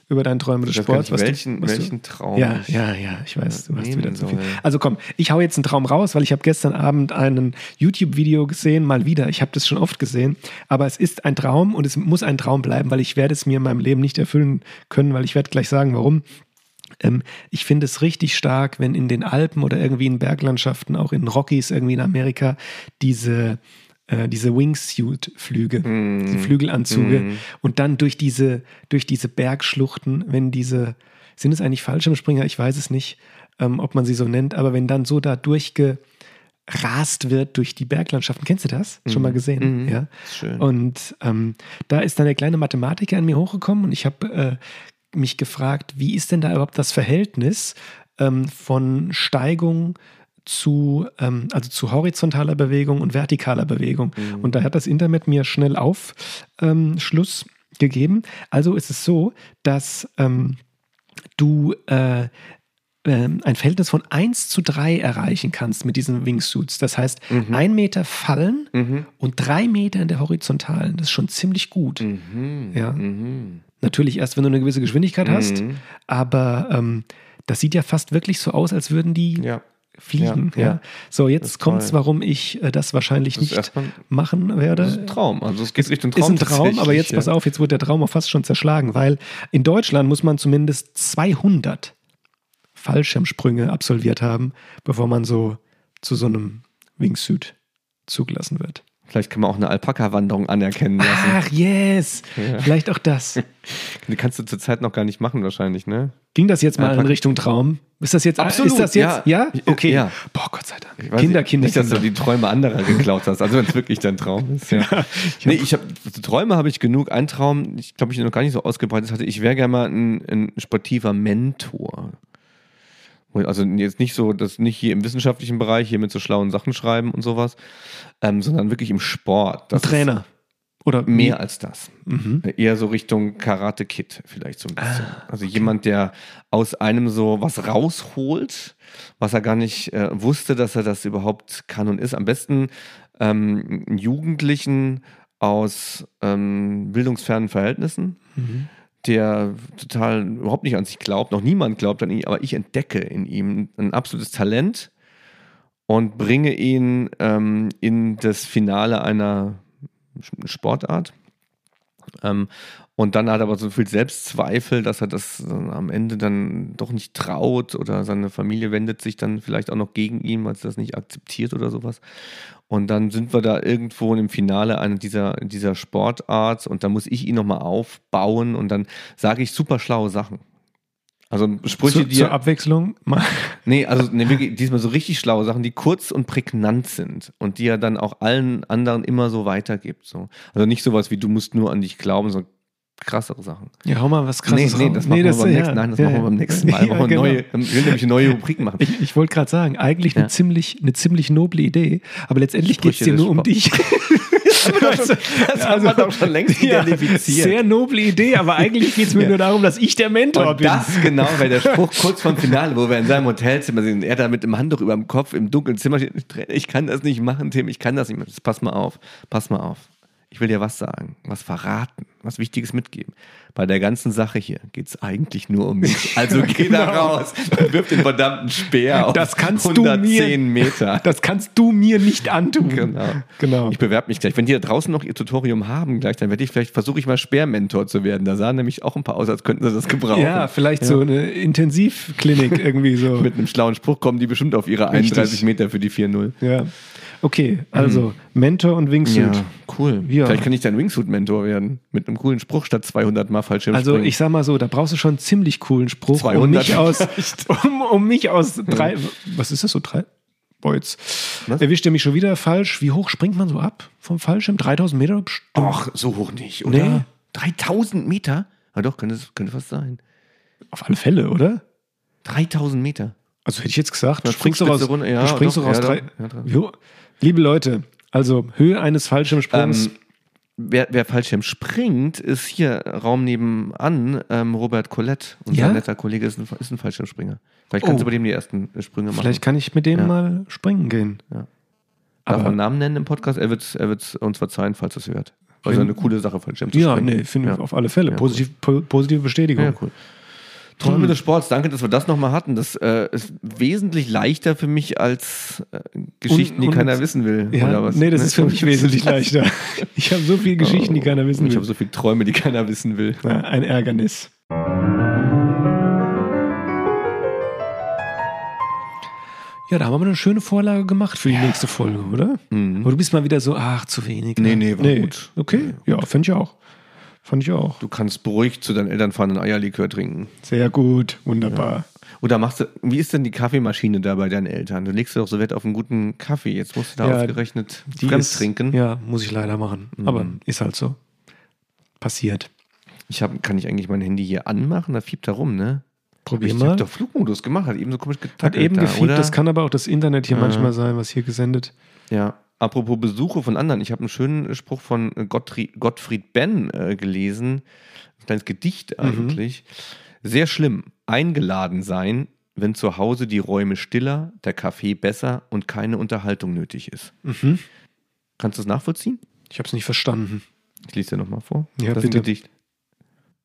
über deine Träume des Sports? Was welchen, du, welchen du, Traum? Ja, ja, ja, ich weiß, du hast wieder zu viel. Also komm, ich hau jetzt einen Traum raus, weil ich habe gestern Abend ein YouTube-Video gesehen, mal wieder. Ich habe das schon oft gesehen, aber es ist ein Traum und es muss ein Traum bleiben, weil ich werde es mir in meinem Leben nicht erfüllen können, weil ich werde gleich sagen, warum. Ähm, ich finde es richtig stark, wenn in den Alpen oder irgendwie in Berglandschaften, auch in Rockies irgendwie in Amerika, diese äh, diese Wingsuit-Flüge, mm. diese Flügelanzüge mm. und dann durch diese, durch diese Bergschluchten, wenn diese, sind es eigentlich Fallschirmspringer? Ich weiß es nicht, ähm, ob man sie so nennt, aber wenn dann so da durchgerast wird durch die Berglandschaften. Kennst du das? Mm. Schon mal gesehen? Mm. Ja. Schön. Und ähm, da ist dann der kleine Mathematiker an mir hochgekommen und ich habe äh, mich gefragt, wie ist denn da überhaupt das Verhältnis ähm, von Steigung zu, ähm, also zu horizontaler Bewegung und vertikaler Bewegung. Mhm. Und da hat das Internet mir schnell Aufschluss ähm, gegeben. Also ist es so, dass ähm, du äh, ähm, ein Verhältnis von 1 zu 3 erreichen kannst mit diesen Wingsuits. Das heißt, mhm. ein Meter fallen mhm. und drei Meter in der Horizontalen. Das ist schon ziemlich gut. Mhm. Ja. Mhm. Natürlich erst, wenn du eine gewisse Geschwindigkeit hast, mhm. aber ähm, das sieht ja fast wirklich so aus, als würden die ja fliegen. Ja, ja. So, jetzt kommt es, warum ich äh, das wahrscheinlich das nicht machen werde. Das ist ein Traum. Also es geht Richtung Traum. Ist ein Traum, aber jetzt pass auf, jetzt wird der Traum auch fast schon zerschlagen, weil in Deutschland muss man zumindest 200 Fallschirmsprünge absolviert haben, bevor man so zu so einem Wingsuit zugelassen wird. Vielleicht kann man auch eine Alpaka-Wanderung anerkennen lassen. Ach, yes. Ja. Vielleicht auch das. Die kannst du zurzeit noch gar nicht machen, wahrscheinlich, ne? Ging das jetzt mal Alpaka in Richtung Traum? Ist das jetzt absolut? Ist das jetzt? Ja? ja? Okay. Ja. Boah, Gott sei Dank. Kinder, Kinder, Kinder. Nicht, dass du die Träume anderer geklaut hast. Also, wenn es wirklich dein Traum ist. Ja. ja ich nee, ich habe Träume habe ich genug. Ein Traum, ich glaube, ich noch gar nicht so ausgebreitet hatte. Ich wäre gerne mal ein, ein sportiver Mentor. Also jetzt nicht so, das nicht hier im wissenschaftlichen Bereich, hier mit so schlauen Sachen schreiben und sowas, ähm, sondern wirklich im Sport. Das Trainer. Oder mehr als das. Mhm. Eher so Richtung Karate Kid vielleicht so ein bisschen. Ah, also okay. jemand, der aus einem so was rausholt, was er gar nicht äh, wusste, dass er das überhaupt kann und ist. Am besten ähm, Jugendlichen aus ähm, bildungsfernen Verhältnissen. Mhm der total überhaupt nicht an sich glaubt, noch niemand glaubt an ihn, aber ich entdecke in ihm ein absolutes Talent und bringe ihn ähm, in das Finale einer Sportart. Ähm, und dann hat er aber so viel Selbstzweifel, dass er das am Ende dann doch nicht traut oder seine Familie wendet sich dann vielleicht auch noch gegen ihn, weil sie das nicht akzeptiert oder sowas. Und dann sind wir da irgendwo im Finale einer dieser, dieser Sportart und da muss ich ihn nochmal aufbauen und dann sage ich super schlaue Sachen. Also Sprüche, Zu, die. Zur Abwechslung? nee, also nee, wirklich, diesmal so richtig schlaue Sachen, die kurz und prägnant sind und die er dann auch allen anderen immer so weitergibt. So. Also nicht sowas wie du musst nur an dich glauben, sondern krassere Sachen. Ja, hau mal was krasses nee, nee, das machen wir beim ja, nächsten, nein, das ja, machen wir beim nächsten Mal. Ja, wir, genau. neue, wir will nämlich eine neue Rubrik machen. Ich, ich wollte gerade sagen, eigentlich eine, ziemlich, eine ziemlich noble Idee, aber letztendlich geht es dir nur um dich. das haben wir doch schon längst identifiziert. Sehr noble Idee, aber eigentlich geht es mir nur darum, dass ich der Mentor Und bin. das genau, weil der Spruch kurz vorm Finale, wo wir in seinem Hotelzimmer sind, er da mit dem Handtuch über dem Kopf im dunklen Zimmer steht, ich kann das nicht machen, Tim, ich kann das nicht machen. Pass mal auf, pass mal auf. Ich will dir was sagen, was verraten, was Wichtiges mitgeben. Bei der ganzen Sache hier geht es eigentlich nur um mich. Also geh da Genau. raus und wirf den verdammten Speer auf Das kannst du 110 mir- Meter. Das kannst du mir nicht antun. Genau. Genau. Ich bewerbe mich gleich. Wenn die da draußen noch ihr Tutorium haben, gleich, dann werde ich vielleicht, versuche ich mal Speermentor zu werden. Da sahen nämlich auch ein paar aus, als könnten sie das gebrauchen. Ja, vielleicht so eine Intensivklinik irgendwie so. Mit einem schlauen Spruch kommen die bestimmt auf ihre Richtig. 31 Meter für die 4-0. ja. Okay, also Mentor und Wingsuit. cool. Ja. Vielleicht kann ich dein Wingsuit-Mentor werden. Mit einem coolen Spruch statt 200 Mal Fallschirm Also ich sag mal so, da brauchst du schon einen ziemlich coolen Spruch, um 200 mich aus, um, um mich aus drei, was ist das so, drei, Was? erwischt er mich schon wieder falsch. Wie hoch springt man so ab vom Fallschirm? 3000 Meter? Och, so hoch nicht, oder? Nee. 3000 Meter? Ja doch, könnte, es- könnte fast sein. Auf alle Fälle, oder? 3000 Meter. Also hätte ich jetzt gesagt, du springst doch aus, runter, ja, du springst doch, aus ja, drei. ja. Liebe Leute, also Höhe eines Fallschirmsprungs. Ähm, wer, wer Fallschirm springt, ist hier Raum nebenan ähm, Robert Colette. Unser Ja? netter Kollege ist ein, ist ein Fallschirmspringer. Vielleicht kannst Oh. du bei dem die ersten äh, Sprünge machen. vielleicht kann ich mit dem Ja. mal springen gehen. Ja. Darf man Namen nennen im Podcast? Er wird er wird's uns verzeihen, falls es hört. Also eine coole Sache, Fallschirm zu Ja, springen. nee, finde ich Ja. auf alle Fälle. Ja, Positiv, po positive Bestätigung. Ja, cool. Träume des Sports, danke, dass wir das nochmal hatten. Das äh, ist wesentlich leichter für mich als äh, Geschichten, Und- die und- keiner wissen will. Ja, oder was? nee, das Ne? ist für mich wesentlich leichter. Ich habe so viele Geschichten, die keiner wissen Ich will. habe so viele Träume, die keiner wissen will. Ja, ein Ärgernis. Ja, da haben wir mal eine schöne Vorlage gemacht für die nächste Folge, oder? Aber du bist mal wieder so, ach, zu wenig. Nee, ne? nee, war gut. Okay, ja, fand ich auch. Fand ich auch. Du kannst beruhigt zu deinen Eltern fahren und Eierlikör trinken. Sehr gut, wunderbar. Oder machst du, wie ist denn die Kaffeemaschine da bei deinen Eltern? Du legst doch so Wert auf einen guten Kaffee. Jetzt musst du da Ja, ausgerechnet Die fremd ist- trinken. Ja, muss ich leider machen. Aber ist halt so. Passiert. Ich hab, kann ich eigentlich mein Handy hier anmachen? Da fiebt er rum, ne? Probier ich mal. habe doch Flugmodus gemacht, hat eben so komisch getackelt. Hat eben da, gefiebt, oder? das kann aber auch das Internet hier Ah. manchmal sein, was hier gesendet. Ja, apropos Besuche von anderen. Ich habe einen schönen Spruch von Gottfried, Gottfried Benn äh, gelesen. Ein kleines Gedicht eigentlich. Sehr schlimm. Eingeladen sein, wenn zu Hause die Räume stiller, der Kaffee besser und keine Unterhaltung nötig ist. Mhm. Kannst du es nachvollziehen? Ich habe es nicht verstanden. Ich lese dir nochmal vor. Ja, das bitte. Gedicht.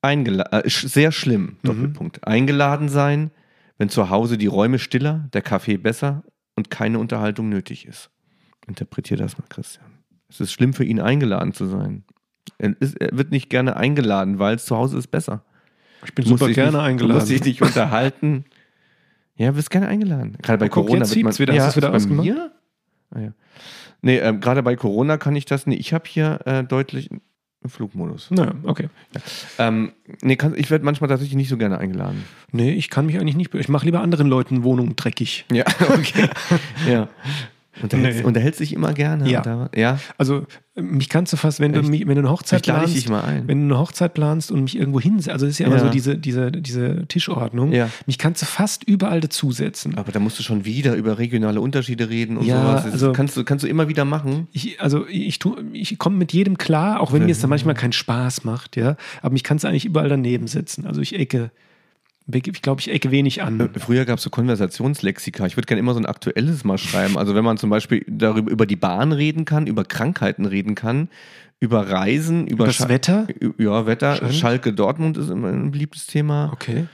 Eingela äh, sehr schlimm, Mhm. Doppelpunkt. Eingeladen sein, wenn zu Hause die Räume stiller, der Kaffee besser und keine Unterhaltung nötig ist. Interpretier das mal, Christian. Es ist schlimm für ihn, eingeladen zu sein. Er, ist, er wird nicht gerne eingeladen, weil es zu Hause ist besser. Ich bin Du super gerne nicht, eingeladen. Du musst dich nicht unterhalten. Ja, du wirst gerne eingeladen. Gerade bei Oh, guck, Corona jetzt wird man, wieder. Hast Ja, du's wieder bei mir? Ah, ja. Nee, ähm, gerade bei Corona kann ich das nicht. Ich habe hier äh, deutlich einen Flugmodus. Na, okay. Ähm, nee, kann, ich werde manchmal tatsächlich nicht so gerne eingeladen. Nee, ich kann mich eigentlich nicht. Ich mache lieber anderen Leuten Wohnungen dreckig. Ja, okay. ja. Unterhältst, Nee. unterhältst dich immer gerne? Ja. Oder? ja. Also mich kannst du fast, wenn du, Echt? mi- wenn du eine Hochzeit planst, dich mal ein. wenn du eine Hochzeit planst und mich irgendwo hinsetzt, also das ist ja immer Ja. so diese, diese, diese Tischordnung, Ja. mich kannst du fast überall dazusetzen. Aber da musst du schon wieder über regionale Unterschiede reden und Ja, sowas. Das also- kannst, du, kannst du immer wieder machen. Ich, also ich, tu- ich komme mit jedem klar, auch wenn mir es dann manchmal keinen Spaß macht, ja. Aber mich kannst du eigentlich überall daneben setzen. Also ich ecke, glaube, ich ecke wenig an. Früher gab es so Konversationslexika. Ich würde gerne immer so ein aktuelles mal schreiben. Also wenn man zum Beispiel darüber über die Bahn reden kann, über Krankheiten reden kann, über Reisen, über, Über das Scha- Wetter? Ja, Wetter. Schön. Schalke Dortmund ist immer ein beliebtes Thema. Okay.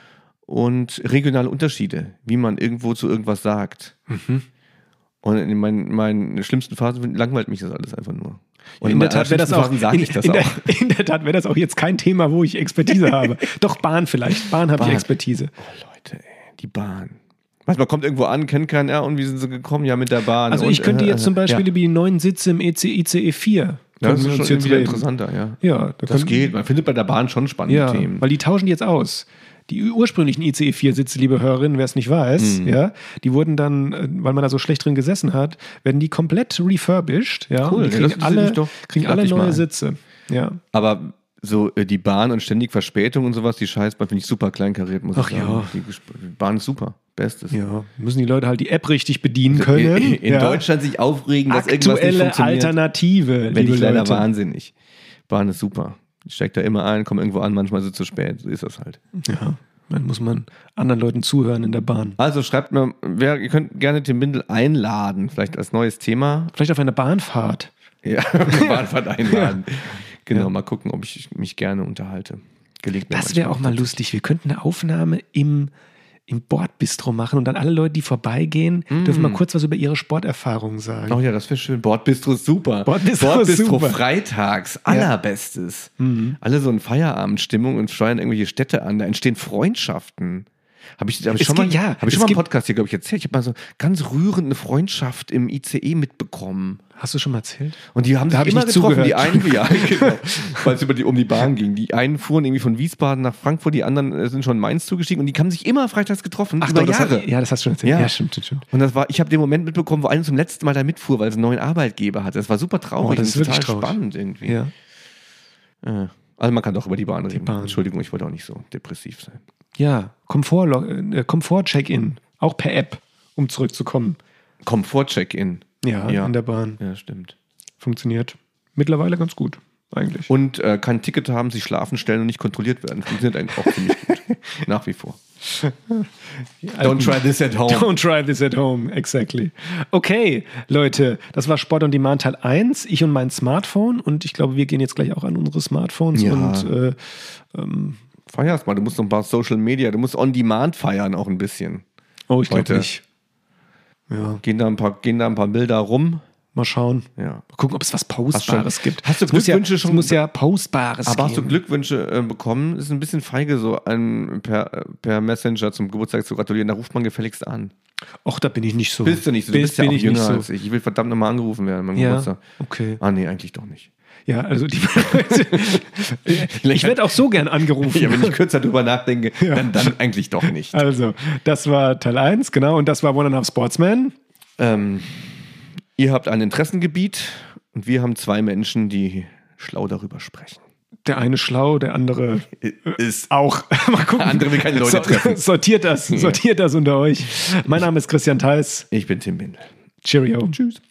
Und regionale Unterschiede, wie man irgendwo zu irgendwas sagt. Mhm. Und in meinen, meinen schlimmsten Phasen langweilt mich das alles einfach nur. Und in der Tat wäre das auch, in, ich das in, auch. Der, in der Tat wäre das auch jetzt kein Thema, wo ich Expertise habe. Doch Bahn vielleicht. Bahn habe ich. Expertise. Oh Leute, ey, die Bahn. Man kommt irgendwo an, kennt keinen, ja, und wie sind sie gekommen? Ja, mit der Bahn. Also und, ich könnte äh, jetzt zum Beispiel Ja, über die neuen Sitze im EC, ICE 4 das ist schon jetzt interessanter, ja. Ja, da Das geht. Man findet bei der Bahn schon spannende Ja, Themen. weil die tauschen die jetzt aus. Die ursprünglichen ICE 4 Sitze, liebe Hörerinnen, wer es nicht weiß, Mhm. ja, die wurden dann, äh, weil man da so schlecht drin gesessen hat, werden die komplett refurbished, ja. Cool, und ja, das kriegen interessiert alle, doch. kriegen alle neue. Sitze. Ja. Aber so äh, die Bahn und ständig Verspätung und sowas, die Scheißbahn finde ich super kleinkariert, muss Ach ich sagen. ja. Die Bahn ist super. Bestes. Ja, müssen die Leute halt die App richtig bedienen können. In, in ja. Deutschland sich aufregen, dass irgendwas nicht Aktuelle funktioniert. Alternative, Wenn ich leider wahnsinnig. Bahn ist super. Ich steig da immer ein, komme irgendwo an, manchmal ist es zu spät. So ist das halt. Ja, dann muss man anderen Leuten zuhören in der Bahn. Also schreibt mir, wer, ihr könnt gerne Tim Bindel einladen, vielleicht als neues Thema. Vielleicht auf einer Bahnfahrt. Ja, Bahnfahrt einladen. Genau, mal gucken, ob ich mich gerne unterhalte. Gelingt Das wäre auch mal lustig. Wir könnten eine Aufnahme im, im Bordbistro machen und dann alle Leute, die vorbeigehen, dürfen mal kurz was über ihre Sporterfahrungen sagen. Oh ja, das wäre schön. Bordbistro ist super. Bordbistro ist super. freitags, allerbestes. Alle so in Feierabendstimmung und steuern irgendwelche Städte an. Da entstehen Freundschaften. Habe ich, hab ich Es schon mal, ja, hab ich schon mal im gibt- Podcast hier, glaube ich, erzählt. Ich habe mal so ganz rührende Freundschaft im ICE mitbekommen. Hast du schon mal erzählt? Und die haben Da sich hab ich immer nicht getroffen. Die zugehört. einen, ja, genau, weil es über die, um die Bahn ging. Die einen fuhren irgendwie von Wiesbaden nach Frankfurt, die anderen äh, sind schon in Mainz zugestiegen und die haben sich immer freitags getroffen. über doch, Jahre. hat, ja, das hast du schon erzählt. Ja. Ja, stimmt, stimmt. Und das war, ich habe den Moment mitbekommen, wo einer zum letzten Mal da mitfuhr, weil es einen neuen Arbeitgeber hatte. Das war super traurig Oh, das ist und wirklich total traurig. spannend irgendwie. Ja. Ja. Also man kann doch über die Bahn reden. Bahn. Entschuldigung, ich wollte auch nicht so depressiv sein. Ja, Komfort, äh, Komfort-Check-In, auch per App, um zurückzukommen. Komfort-Check-in. Ja, Ja. in der Bahn. Ja, stimmt. Funktioniert mittlerweile ganz gut, eigentlich. Und äh, kein Ticket haben, sich schlafen stellen und nicht kontrolliert werden. Funktioniert eigentlich auch ziemlich gut. Nach wie vor. Don't try this at home. Don't try this at home, exactly. Okay, Leute, das war Sport on Demand Teil 1. Ich und mein Smartphone. Und ich glaube, wir gehen jetzt gleich auch an unsere Smartphones Ja. und äh, Feierst mal, du musst noch ein paar Social Media, du musst on demand feiern auch ein bisschen. oh, ich glaube nicht. Ja, Gehen da ein paar, gehen da ein paar Bilder rum. mal schauen. Ja. Mal gucken, ob es was Postbares schon- gibt. hast du Es muss ja, Glückwünsche es schon- muss ja Postbares Aber hast du geben. Glückwünsche äh, bekommen? Ist ein bisschen feige, so ein, per, per Messenger zum Geburtstag zu gratulieren. Da ruft man gefälligst an. Och, da bin ich nicht so. Bist du nicht so? Du Bist- bist ja auch ich jünger nicht so. als ich. Ich will verdammt nochmal angerufen werden beim Ja, Geburtstag. okay. Ah, nee, eigentlich doch nicht. Ja, also die, ich werde auch so gern angerufen. Ja, wenn ich kürzer drüber nachdenke, dann, dann eigentlich doch nicht. Also, das war Teil 1, genau. Und das war One and a Half Sportsman. Ähm, ihr habt ein Interessengebiet und wir haben zwei Menschen, die schlau darüber sprechen. Der eine schlau, der andere Ist auch. Mal gucken. Der andere will keine Leute treffen. Sortiert das, sortiert das unter euch. Mein Name ist Christian Theis. Ich bin Tim Bindel. Cheerio. Tschüss.